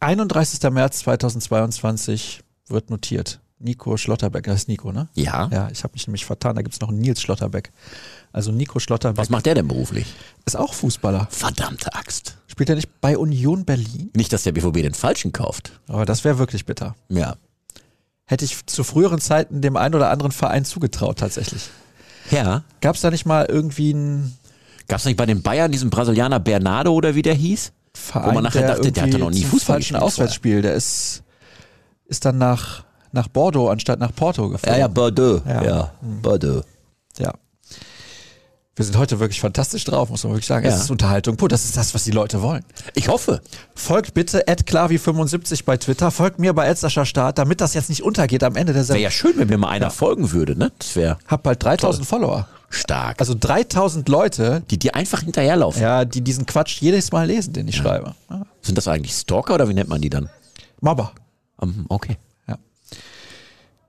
31. März 2022 wird notiert. Nico Schlotterbeck, das ist Nico, ne? Ja. Ja, ich habe mich nämlich vertan, da gibt es noch einen Nils Schlotterbeck. Also Nico Schlotterbeck Was macht der denn beruflich? ist auch Fußballer. Verdammte Axt. Spielt er nicht bei Union Berlin? Nicht, dass der BVB den Falschen kauft. Aber das wäre wirklich bitter. Ja. Hätte ich zu früheren Zeiten dem einen oder anderen Verein zugetraut, tatsächlich. Ja. Gab es da nicht mal irgendwie einen Gab es nicht bei den Bayern diesen Brasilianer Bernardo oder wie der hieß? Verein, Wo man nachher dachte, der hat doch noch nie Fußball falschen gespielt Auswärtsspiel, der ist, ist dann nach, nach Bordeaux anstatt nach Porto geflogen. Bordeaux. Ja. Bordeaux. Ja. Wir sind heute wirklich fantastisch drauf, muss man wirklich sagen. Ja. Es ist Unterhaltung pur. Das ist das, was die Leute wollen. Ich hoffe. Folgt bitte @klavi75 bei Twitter, folgt mir bei Sascha Start, damit das jetzt nicht untergeht am Ende der Wäre Sendung. ja schön, wenn mir mal einer folgen würde, ne? Das wäre Hab bald 3000 Follower. stark. Also 3000 Leute, die dir einfach hinterherlaufen. ja, die diesen Quatsch jedes Mal lesen, den ich schreibe. Ja. Sind das eigentlich Stalker oder wie nennt man die dann? Mobber. Um, okay.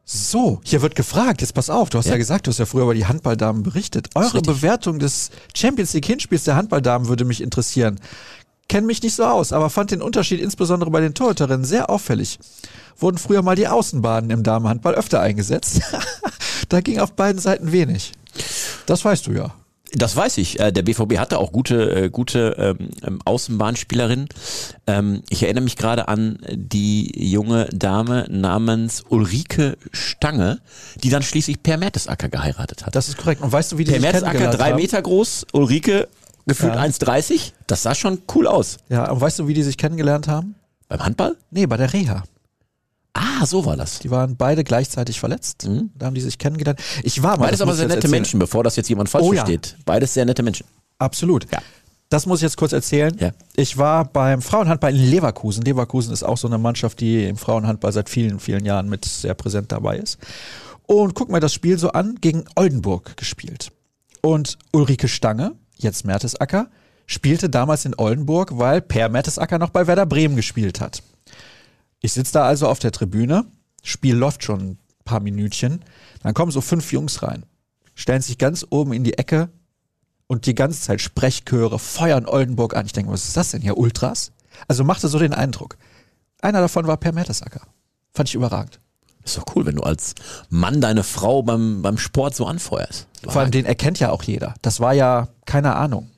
So, hier wird gefragt, jetzt pass auf, du hast ja, Ja. gesagt, du hast ja früher über die Handballdamen berichtet. Eure. Bewertung des Champions League Hinspiels der Handballdamen würde mich interessieren. Kenn mich nicht so aus, aber fand den Unterschied insbesondere bei den Torhüterinnen sehr auffällig. Wurden früher mal die Außenbahnen im Damenhandball öfter eingesetzt. (laughs) da ging auf beiden Seiten wenig. Das weißt du ja. Das weiß ich. Äh, Der BVB hatte auch gute, äh, gute ähm, ähm, Außenbahnspielerinnen. Ähm, ich erinnere mich gerade an die junge Dame namens Ulrike Stange, die dann schließlich Per Mertesacker geheiratet hat. Das ist korrekt. Und weißt du, wie die Per Mertesacker drei? Meter groß, Ulrike gefühlt Ja. 1,30. Das sah schon cool aus. Ja, und weißt du, wie die sich kennengelernt haben? Beim Handball? Nee, bei der Reha. Ah, so war das. Die waren beide gleichzeitig verletzt. Da haben die sich kennengelernt. Ich war mal. Beides aber sehr nette erzählen. Menschen, bevor das jetzt jemand falsch Oh ja. versteht. Beides sehr nette Menschen. Absolut. Ja. Das muss ich jetzt kurz erzählen. Ja. Ich war beim Frauenhandball in Leverkusen. Leverkusen ist auch so eine Mannschaft, die im Frauenhandball seit vielen, vielen Jahren mit sehr präsent dabei ist. Und guck mir das Spiel so an, gegen Oldenburg gespielt. Und Ulrike Stange, jetzt Mertesacker, spielte damals in Oldenburg, weil Per Mertesacker noch bei Werder Bremen gespielt hat. Ich sitze da also auf der Tribüne, Spiel läuft schon ein paar Minütchen, dann kommen so fünf Jungs rein, stellen sich ganz oben in die Ecke und die ganze Zeit Sprechchöre feuern Oldenburg an. Ich denke, was ist das denn hier, Ultras? Also machte so den Eindruck. Einer davon war Per Mertesacker. Fand ich überragend. Ist doch cool, wenn du als Mann deine Frau beim, beim Sport so anfeuerst. Vor allem den erkennt ja auch jeder. Das war ja, keine Ahnung,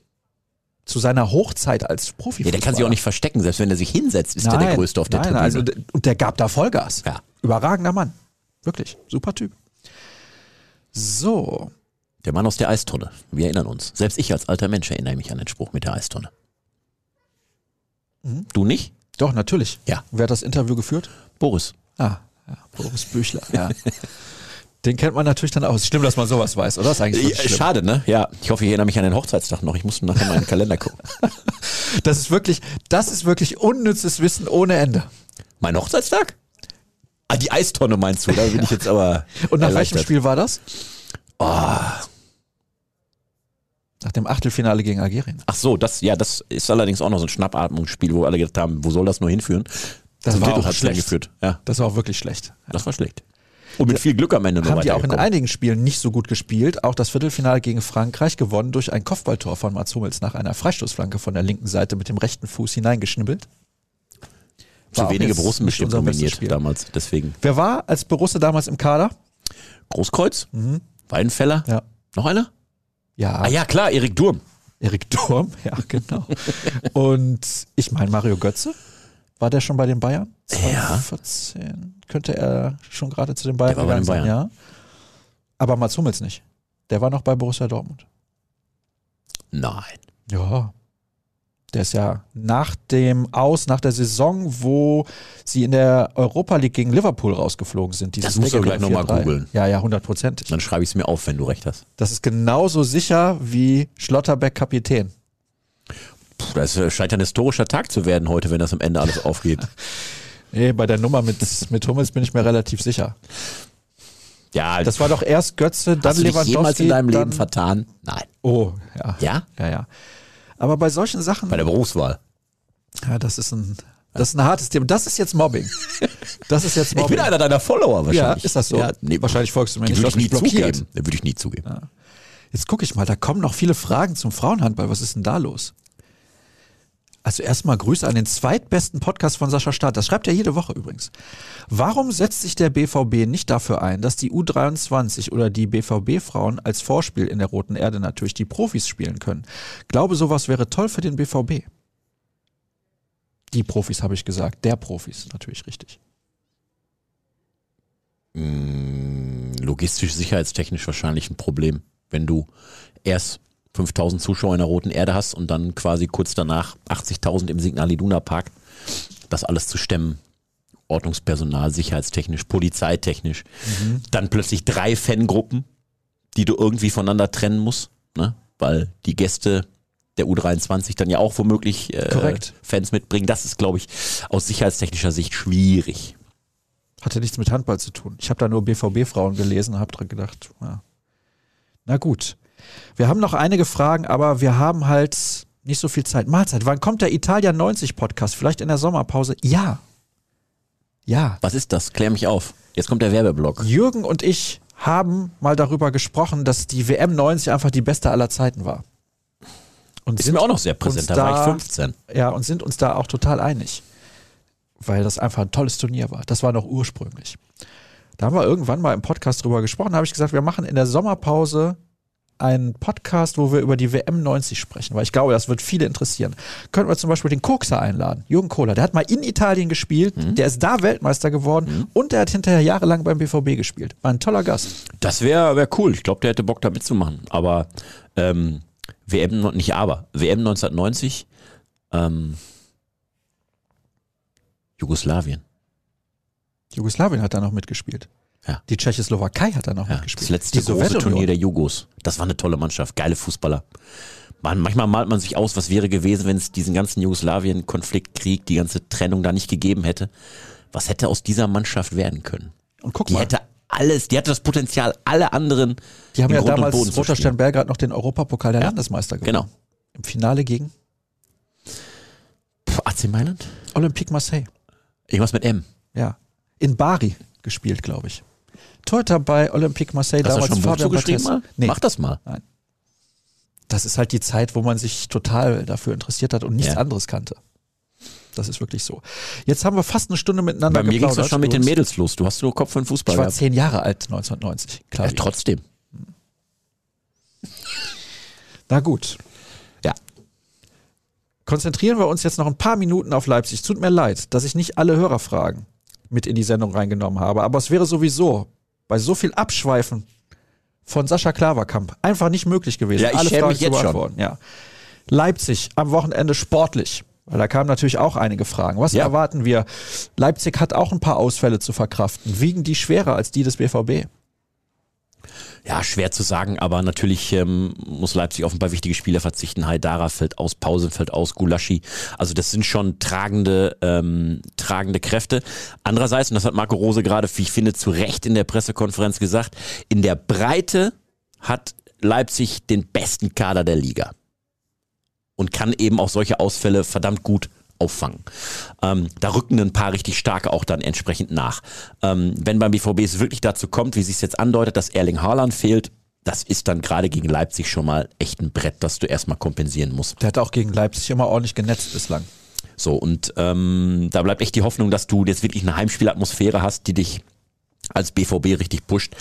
zu seiner Hochzeit als Profi. Ja, der kann sich auch nicht verstecken, selbst wenn er sich hinsetzt, ist der der Größte auf der nein, Tribüne. Also, und der gab da Vollgas. Ja. Überragender Mann. Wirklich. Super Typ. So. der Mann aus der Eistonne. Wir erinnern uns. Selbst ich als alter Mensch erinnere mich an den Spruch mit der Eistonne. Mhm. Du nicht? Doch, natürlich. Ja. Wer hat das Interview geführt? Boris. Ah, ja, Boris Büchler. Ja. (laughs) Den kennt man natürlich dann auch. Schlimm, dass man sowas weiß, oder? Ist eigentlich. Schade, ne? Ja, ich hoffe, ich erinnere mich an den Hochzeitstag noch. Ich muss nachher mal in den Kalender gucken. (laughs) Das ist wirklich, das ist wirklich unnützes Wissen ohne Ende. Mein Hochzeitstag? Ah, die Eistonne meinst du? Da bin ich (laughs) jetzt aber. Und nach welchem. Spiel war das? Oh, Nach dem Achtelfinale gegen Algerien. ach so, das, ja, das ist allerdings auch noch so ein Schnappatmungsspiel, wo alle gedacht haben, wo soll das nur hinführen? Das Zum war Titel auch schlecht. geführt. Ja, Das war auch wirklich schlecht. das war schlecht. Und mit viel Glück am Ende noch haben die auch in einigen Spielen nicht so gut gespielt. Auch das Viertelfinale gegen Frankreich gewonnen durch ein Kopfballtor von Mats Hummels nach einer Freistoßflanke von der linken Seite mit dem rechten Fuß hineingeschnibbelt. Zu War auch wenige Borussen bestimmt nominiert damals. Deswegen. Wer war als Borusse damals im Kader? Großkreuz? Weidenfeller? Ja. Noch einer? Ja, Ah ja, klar, Erik Durm. Erik Durm, (laughs) ja, genau. Und ich meine, Mario Götze, war der schon bei den Bayern? Ja. 2014 könnte er schon gerade zu den Bayern Der war gegangen den sein, ja. Aber Mats Hummels nicht. Der war noch bei Borussia Dortmund. Nein. Ja. Der ist ja nach dem Aus, nach der Saison, wo sie in der Europa League gegen Liverpool rausgeflogen sind. Das musst du gleich noch mal 4-3. googeln. Ja, ja, hundertprozentig. Dann schreibe ich es mir auf, wenn du recht hast. Das ist genauso sicher wie Schlotterbeck Kapitän. Das äh, scheint ein historischer Tag zu werden heute, wenn das am Ende alles aufgeht. (laughs) Nee, bei der Nummer mit, mit Hummels bin ich mir relativ sicher. Ja, Das war doch erst Götze, dann hast du dich Lewandowski. jemals in deinem dann, Leben vertan? Nein. Oh, ja. Ja? Ja, ja. Aber bei solchen Sachen, Bei der Berufswahl. ja, das ist ein, das ist ein hartes Thema. Das ist jetzt Mobbing. Das ist jetzt (laughs) Ich Mobbing. bin einer deiner Follower ja, wahrscheinlich. ist das so? Ja, nee, Wahrscheinlich folgst du mir nicht, würde ich nie blockiert. zugeben. Würde ich nie zugeben. Jetzt gucke ich mal, da kommen noch viele Fragen zum Frauenhandball. Was ist denn da los? Also erstmal Grüße an den zweitbesten Podcast von Sascha Staat. Das schreibt er jede Woche übrigens. Warum setzt sich der BVB nicht dafür ein, dass die U23 oder die BVB-Frauen als Vorspiel in der Roten Erde natürlich die Profis spielen können? Glaube, sowas wäre toll für den BVB. Die Profis habe ich gesagt. Der Profis, natürlich richtig. Logistisch, sicherheitstechnisch wahrscheinlich ein Problem, wenn du erst 5000 Zuschauer in der Roten Erde hast und dann quasi kurz danach 80.000 im Signal Iduna Park. Das alles zu stemmen. Ordnungspersonal, sicherheitstechnisch, polizeitechnisch. Dann plötzlich drei Fangruppen, die du irgendwie voneinander trennen musst, ne? weil die Gäste der U23 dann ja auch womöglich äh. Fans mitbringen. Das ist, glaube ich, aus sicherheitstechnischer Sicht schwierig. Hatte nichts mit Handball zu tun. Ich habe da nur BVB-Frauen gelesen und habe dran gedacht, ja. na gut. Wir haben noch einige Fragen, aber wir haben halt nicht so viel Zeit. Mahlzeit, wann kommt der Italia 90 Podcast? Vielleicht in der Sommerpause? Ja. Ja. Was ist das? Klär mich auf. Jetzt kommt der Werbeblock. Jürgen und ich haben mal darüber gesprochen, dass die WM 90 einfach die beste aller Zeiten war. Und Ist sind mir auch noch sehr präsent. Da uns war ich 15. Ja, und sind uns da auch total einig. Weil das einfach ein tolles Turnier war. Das war noch ursprünglich. Da haben wir irgendwann mal im Podcast drüber gesprochen. Da habe ich gesagt, wir machen in der Sommerpause einen Podcast, wo wir über die WM 90 sprechen, weil ich glaube, das wird viele interessieren. Könnten wir zum Beispiel den Kokser einladen, Jürgen Kohler. Der hat mal in Italien gespielt, der ist da Weltmeister geworden und der hat hinterher jahrelang beim BVB gespielt. War ein toller Gast. Das wäre wär cool. Ich glaube, der hätte Bock da mitzumachen. Aber ähm, WM, nicht aber, WM 1990, ähm, Jugoslawien. Jugoslawien hat da noch mitgespielt. Ja. Die Tschechoslowakei hat da noch Ja, mitgespielt. das letzte die große. Turnier der Jugos. Das war eine tolle Mannschaft, geile Fußballer. Man, manchmal malt man sich aus, was wäre gewesen, wenn es diesen ganzen Jugoslawien-Konflikt, Krieg, die ganze Trennung da nicht gegeben hätte. Was hätte aus dieser Mannschaft werden können? Und guck Die mal, hätte alles, die hatte das Potenzial, alle anderen die haben ja Grund und damals Roter. Stern Belgrad noch den Europapokal der Ja. Landesmeister gewonnen. Genau. Im Finale gegen Puh, AC Mailand? Olympique Marseille. Irgendwas mit M. Ja. In Bari gespielt, glaube ich. Torhüter bei Olympique Marseille Hast du damals schon ein Buch Fabian Barthez. mal? Nee, Mach das mal. das ist halt die Zeit, wo man sich total dafür interessiert hat und nichts Ja. anderes kannte. Das ist wirklich so. Jetzt haben wir fast eine Stunde miteinander Bei mir ging es schon mit den. Mädels los. Du hast nur Kopf für den Fußball Ich war zehn Jahre alt 1990. Klar. Ja, trotzdem. (laughs) Na gut. Ja. Konzentrieren wir uns jetzt noch ein paar Minuten auf Leipzig. Tut mir leid, dass ich nicht alle Hörerfragen mit in die Sendung reingenommen habe, aber es wäre sowieso bei so viel Abschweifen von Sascha Klaverkamp einfach nicht möglich gewesen, Ja, ich alle Fragen mich jetzt schon. Ja. Leipzig am Wochenende sportlich. Weil da kamen natürlich auch einige Fragen. Was Ja. erwarten wir? Leipzig hat auch ein paar Ausfälle zu verkraften. Wiegen die schwerer als die des BVB? Ja, schwer zu sagen, aber natürlich ähm, muss Leipzig paar wichtige Spieler verzichten. Haidara fällt aus, Pause fällt aus, Gulaschi. Also das sind schon tragende, ähm, tragende Kräfte. Andererseits, und das hat Marco Rose gerade, wie ich finde, zu Recht in der Pressekonferenz gesagt, in der Breite hat Leipzig den besten Kader der Liga. Und kann eben auch solche Ausfälle verdammt gut auffangen. Ähm, da rücken ein paar richtig starke auch dann entsprechend nach. Ähm, wenn beim BVB es wirklich dazu kommt, wie sich es jetzt andeutet, dass Erling Haaland fehlt, das ist dann gerade gegen Leipzig schon mal echt ein Brett, das du erstmal kompensieren musst. Der hat auch gegen Leipzig immer ordentlich genetzt bislang. So, und ähm, da bleibt echt die Hoffnung, dass du jetzt wirklich eine Heimspielatmosphäre hast, die dich als BVB richtig pusht.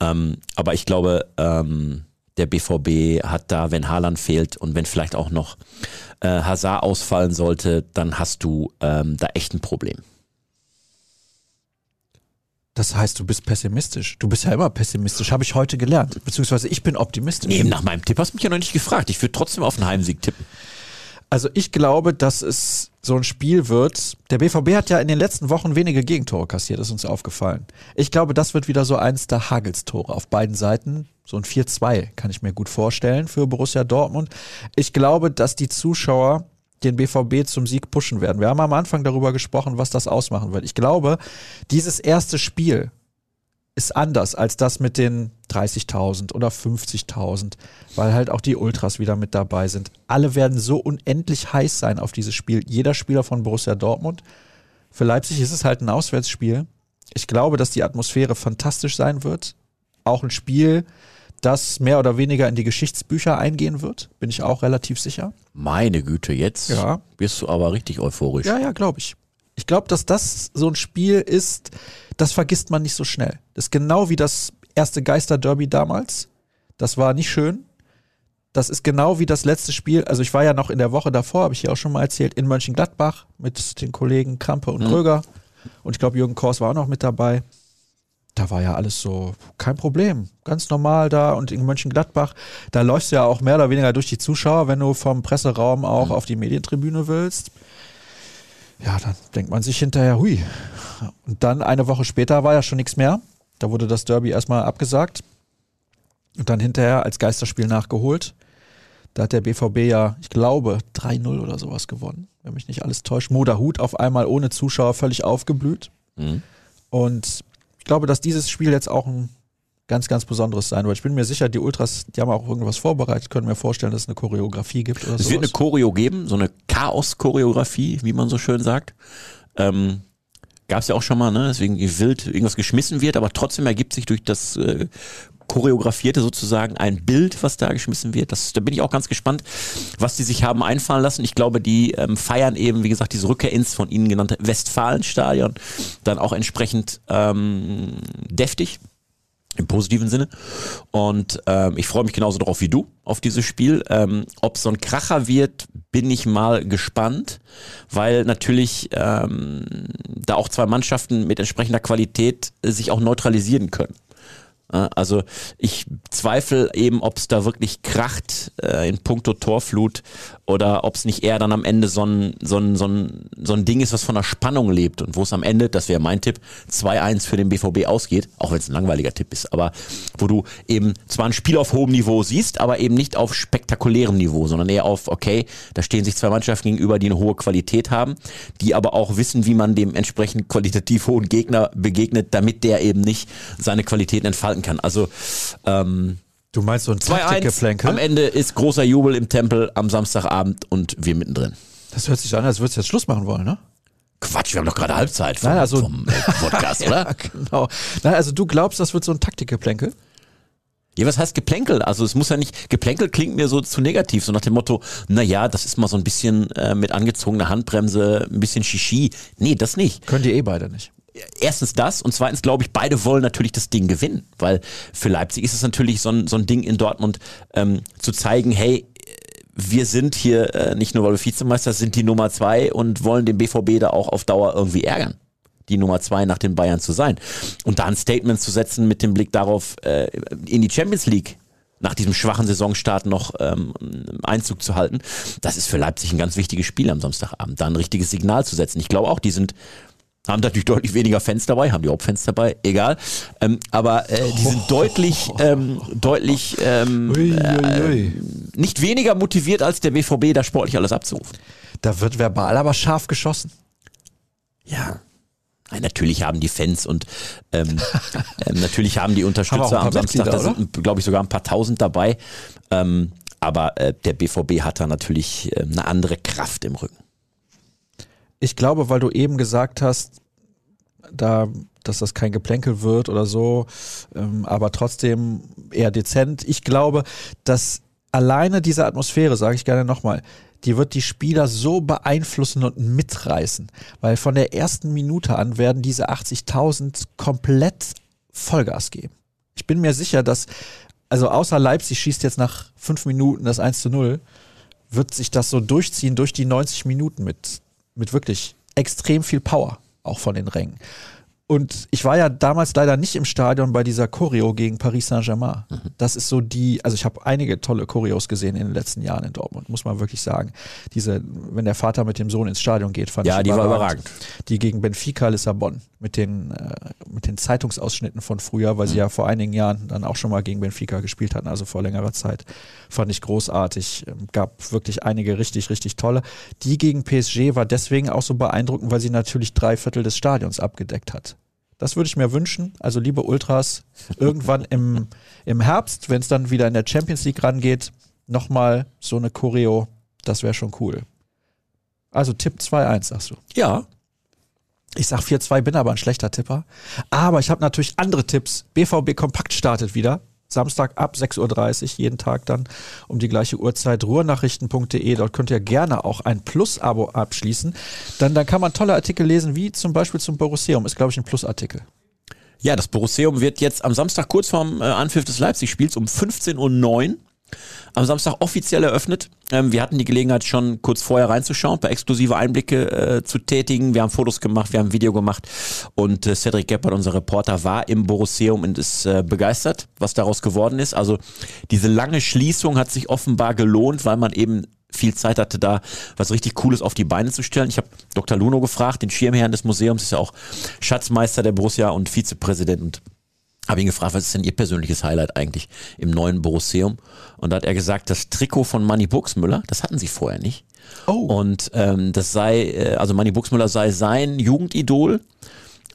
Ähm, aber ich glaube, ähm, der BVB hat da, wenn Haaland fehlt und wenn vielleicht auch noch äh, Hazard ausfallen sollte, dann hast du ähm, da echt ein Problem. Das heißt, du bist pessimistisch. Du bist ja immer pessimistisch, habe ich heute gelernt. Beziehungsweise ich bin optimistisch. Nee, nach meinem Tipp hast du mich ja noch nicht gefragt. Ich würde trotzdem auf einen Heimsieg tippen. Also ich glaube, dass es so ein Spiel wird. Der BVB hat ja in den letzten Wochen wenige Gegentore kassiert, ist uns aufgefallen. Ich glaube, das wird wieder so eins der Hagelstore auf beiden Seiten. So ein 4-2 kann ich mir gut vorstellen für Borussia Dortmund. Ich glaube, dass die Zuschauer den BVB zum Sieg pushen werden. Wir haben am Anfang darüber gesprochen, was das ausmachen wird. Ich glaube, dieses erste Spiel ist anders als das mit den 30.000 oder 50.000, weil halt auch die Ultras wieder mit dabei sind. Alle werden so unendlich heiß sein auf dieses Spiel. Jeder Spieler von Borussia Dortmund. Für Leipzig ist es halt ein Auswärtsspiel. Ich glaube, dass die Atmosphäre fantastisch sein wird. Auch ein Spiel, das mehr oder weniger in die Geschichtsbücher eingehen wird, bin ich auch relativ sicher. Meine Güte, jetzt Ja. wirst du aber richtig euphorisch. Ja, ja, glaube ich. Ich glaube, dass das so ein Spiel ist, das vergisst man nicht so schnell. Das ist genau wie das erste Geister-Derby damals. Das war nicht schön. Das ist genau wie das letzte Spiel. Also ich war ja noch in der Woche davor, habe ich hier auch schon mal erzählt, in Mönchengladbach mit den Kollegen Krampe und Kröger. Und ich glaube, Jürgen Kors war auch noch mit dabei. Da war ja alles so kein Problem. Ganz normal da. Und in Mönchengladbach, da läufst du ja auch mehr oder weniger durch die Zuschauer, wenn du vom Presseraum auch auf die Medientribüne willst. Ja, dann denkt man sich hinterher, hui. Und dann eine Woche später war ja schon nichts mehr. Da wurde das Derby erstmal abgesagt. Und dann hinterher als Geisterspiel nachgeholt. Da hat der BVB ja, ich glaube, 3-0 oder sowas gewonnen, wenn mich nicht alles täuscht. Moderhut auf einmal ohne Zuschauer völlig aufgeblüht. Mhm. Und glaube, dass dieses Spiel jetzt auch ein ganz, ganz besonderes sein wird. Ich bin mir sicher, die Ultras, die haben auch irgendwas vorbereitet, können mir vorstellen, dass es eine Choreografie gibt oder Es so. wird eine Choreo geben, so eine Chaos-Choreografie, wie man so schön sagt. Ähm, Gab es ja auch schon mal, ne? Deswegen wie wild irgendwas geschmissen wird, aber trotzdem ergibt sich durch das äh, choreografierte sozusagen ein Bild, was da geschmissen wird. Das, da bin ich auch ganz gespannt, was die sich haben einfallen lassen. Ich glaube, die ähm, feiern eben, wie gesagt, diese Rückkehr ins von Ihnen genannte Westfalenstadion dann auch entsprechend ähm, deftig. Im positiven Sinne. Und ähm, ich freue mich genauso drauf wie du auf dieses Spiel. Ähm, Ob so ein Kracher wird, bin ich mal gespannt, weil natürlich ähm, da auch zwei Mannschaften mit entsprechender Qualität äh, sich auch neutralisieren können. Also ich zweifle eben, ob es da wirklich kracht äh, in puncto Torflut oder ob es nicht eher dann am Ende so ein, so, ein, so, ein, so ein Ding ist, was von der Spannung lebt und wo es am Ende, das wäre mein Tipp, 2-1 für den BVB ausgeht, auch wenn es ein langweiliger Tipp ist, aber wo du eben zwar ein Spiel auf hohem Niveau siehst, aber eben nicht auf spektakulärem Niveau, sondern eher auf, okay, da stehen sich zwei Mannschaften gegenüber, die eine hohe Qualität haben, die aber auch wissen, wie man dem entsprechend qualitativ hohen Gegner begegnet, damit der eben nicht seine Qualitäten entfalten kann. Also ähm, du meinst so ein 2-1 am Taktikgeplänkel? Ende ist großer Jubel im Tempel am Samstagabend und wir mittendrin. Das hört sich an, als würdest du jetzt Schluss machen wollen, ne? Quatsch, wir haben doch gerade Halbzeit vom, Nein, also- vom äh, Podcast, (laughs) oder? Ja, genau. Nein, also du glaubst, das wird so ein Taktikgeplänkel? Ja, was heißt Geplänkel? Also es muss ja nicht, Geplänkel klingt mir so zu negativ, so nach dem Motto, na ja, das ist mal so ein bisschen äh, mit angezogener Handbremse, ein bisschen Shishi. Nee, das nicht. Können die eh beide nicht. Erstens das und zweitens glaube ich, beide wollen natürlich das Ding gewinnen, weil für Leipzig ist es natürlich so ein, so ein Ding in Dortmund ähm, zu zeigen, hey, wir sind hier äh, nicht nur, weil wir Vizemeister sind, die Nummer zwei und wollen den BVB da auch auf Dauer irgendwie ärgern. Die Nummer zwei nach den Bayern zu sein. Und da ein Statement zu setzen mit dem Blick darauf, äh, in die Champions League nach diesem schwachen Saisonstart noch ähm, Einzug zu halten, das ist für Leipzig ein ganz wichtiges Spiel am Samstagabend, da ein richtiges Signal zu setzen. Ich glaube auch, die sind haben natürlich deutlich weniger Fans dabei, haben die auch Fans dabei, egal. Ähm, aber äh, die sind deutlich, ähm, deutlich ähm, Uiuiui. nicht weniger motiviert als der BVB, da sportlich alles abzurufen. Da wird verbal aber scharf geschossen. Ja. Nein, natürlich haben die Fans und ähm, (laughs) ähm, natürlich haben die Haben Unterstützer ein am Samstag, da sind, glaube ich, sogar ein paar tausend dabei. Ähm, aber äh, der BVB hat da natürlich äh, eine andere Kraft im Rücken. Ich glaube, weil du eben gesagt hast, da, dass das kein Geplänkel wird oder so, ähm, aber trotzdem eher dezent. Ich glaube, dass alleine diese Atmosphäre, sage ich gerne nochmal, die wird die Spieler so beeinflussen und mitreißen, weil von der ersten Minute an werden diese 80.000 komplett Vollgas geben. Ich bin mir sicher, dass, also außer Leipzig schießt jetzt nach fünf Minuten das 1 zu 0, wird sich das so durchziehen durch die 90 Minuten mit, mit wirklich extrem viel Power, auch von den Rängen. Und ich war ja damals leider nicht im Stadion bei dieser Choreo gegen Paris Saint-Germain. Mhm. Das ist so die, also ich habe einige tolle Choreos gesehen in den letzten Jahren in Dortmund, muss man wirklich sagen. Diese, wenn der Vater mit dem Sohn ins Stadion geht, fand ja, ich Ja, die war überragend. Die gegen Benfica Lissabon mit den, äh, mit den Zeitungsausschnitten von früher, weil mhm. sie ja vor einigen Jahren dann auch schon mal gegen Benfica gespielt hatten, also vor längerer Zeit. Fand ich großartig. Ähm, gab wirklich einige richtig, richtig tolle. Die gegen PSG war deswegen auch so beeindruckend, weil sie natürlich drei Viertel des Stadions abgedeckt hat. Das würde ich mir wünschen. Also liebe Ultras, irgendwann im, im Herbst, wenn es dann wieder in der Champions League rangeht, nochmal so eine Choreo. Das wäre schon cool. Also Tipp 2-1, sagst du. Ja. Ich sag 4-2, bin aber ein schlechter Tipper. Aber ich habe natürlich andere Tipps. BVB Kompakt startet wieder. Samstag ab 6.30 Uhr, jeden Tag dann um die gleiche Uhrzeit, ruhrnachrichten.de. Dort könnt ihr gerne auch ein Plus-Abo abschließen. Dann, dann kann man tolle Artikel lesen, wie zum Beispiel zum Borusseum. Ist, glaube ich, ein Plus-Artikel. Ja, das Borusseum wird jetzt am Samstag kurz vorm äh, Anpfiff des Leipzig-Spiels um 15.09 Uhr am Samstag offiziell eröffnet. Ähm, wir hatten die Gelegenheit schon kurz vorher reinzuschauen, ein paar exklusive Einblicke äh, zu tätigen. Wir haben Fotos gemacht, wir haben ein Video gemacht und äh, Cedric Geppert, unser Reporter, war im Borusseum und ist äh, begeistert, was daraus geworden ist. Also diese lange Schließung hat sich offenbar gelohnt, weil man eben viel Zeit hatte, da was richtig Cooles auf die Beine zu stellen. Ich habe Dr. Luno gefragt, den Schirmherrn des Museums, ist ja auch Schatzmeister der Borussia und Vizepräsident und habe ihn gefragt, was ist denn Ihr persönliches Highlight eigentlich im neuen Borusseum? Und da hat er gesagt, das Trikot von Manny Buxmüller, das hatten sie vorher nicht. Oh. Und ähm, das sei, äh, also Manny Buxmüller sei sein Jugendidol.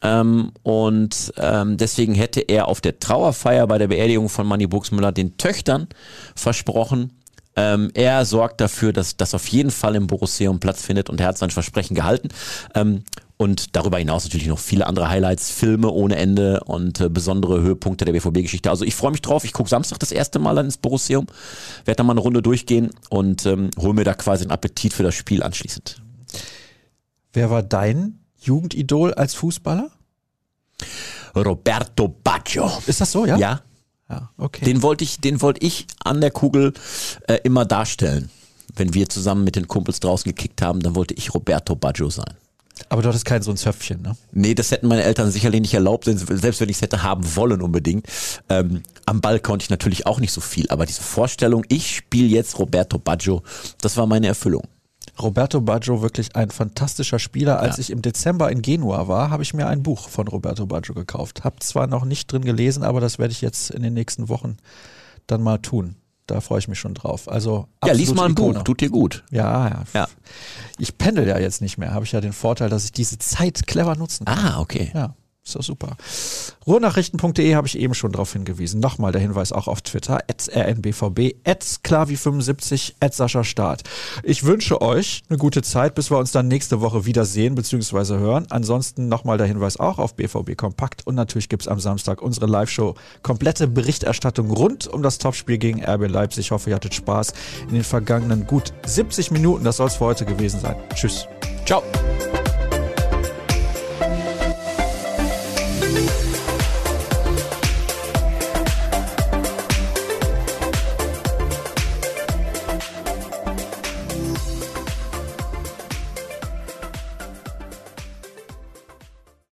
Ähm, und ähm, deswegen hätte er auf der Trauerfeier bei der Beerdigung von Manny Buxmüller den Töchtern versprochen, ähm, er sorgt dafür, dass das auf jeden Fall im Borusseum Platz findet und er hat sein Versprechen gehalten. Ähm, und darüber hinaus natürlich noch viele andere Highlights, Filme ohne Ende und äh, besondere Höhepunkte der BVB-Geschichte. Also ich freue mich drauf. Ich gucke Samstag das erste Mal dann ins Borusseum, werde dann mal eine Runde durchgehen und ähm, hole mir da quasi einen Appetit für das Spiel anschließend. Wer war dein Jugendidol als Fußballer? Roberto Baggio. Ist das so, ja? Ja. Ja, okay. Den wollte ich, den wollte ich an der Kugel äh, immer darstellen. Wenn wir zusammen mit den Kumpels draußen gekickt haben, dann wollte ich Roberto Baggio sein. Aber du hattest kein so ein Zöpfchen, ne? Nee, das hätten meine Eltern sicherlich nicht erlaubt, selbst wenn ich es hätte haben wollen unbedingt. Ähm, am Ball konnte ich natürlich auch nicht so viel, aber diese Vorstellung, ich spiele jetzt Roberto Baggio, das war meine Erfüllung. Roberto Baggio wirklich ein fantastischer Spieler. Als ja. ich im Dezember in Genua war, habe ich mir ein Buch von Roberto Baggio gekauft. Hab zwar noch nicht drin gelesen, aber das werde ich jetzt in den nächsten Wochen dann mal tun. Da freue ich mich schon drauf. Also ja, lies mal ein Ikone. Buch, tut dir gut. Ja, ja, ja. Ich pendel ja jetzt nicht mehr. Habe ich ja den Vorteil, dass ich diese Zeit clever nutzen kann. Ah, okay. Ja. Ist doch super. Ruhrnachrichten.de habe ich eben schon darauf hingewiesen. Nochmal der Hinweis auch auf Twitter, rnbvb, klavi75, Sascha Start. Ich wünsche euch eine gute Zeit, bis wir uns dann nächste Woche wieder sehen bzw. hören. Ansonsten nochmal der Hinweis auch auf BVB Kompakt und natürlich gibt es am Samstag unsere Live-Show. Komplette Berichterstattung rund um das Topspiel gegen RB Leipzig. Ich hoffe, ihr hattet Spaß in den vergangenen gut 70 Minuten. Das soll es für heute gewesen sein. Tschüss. Ciao.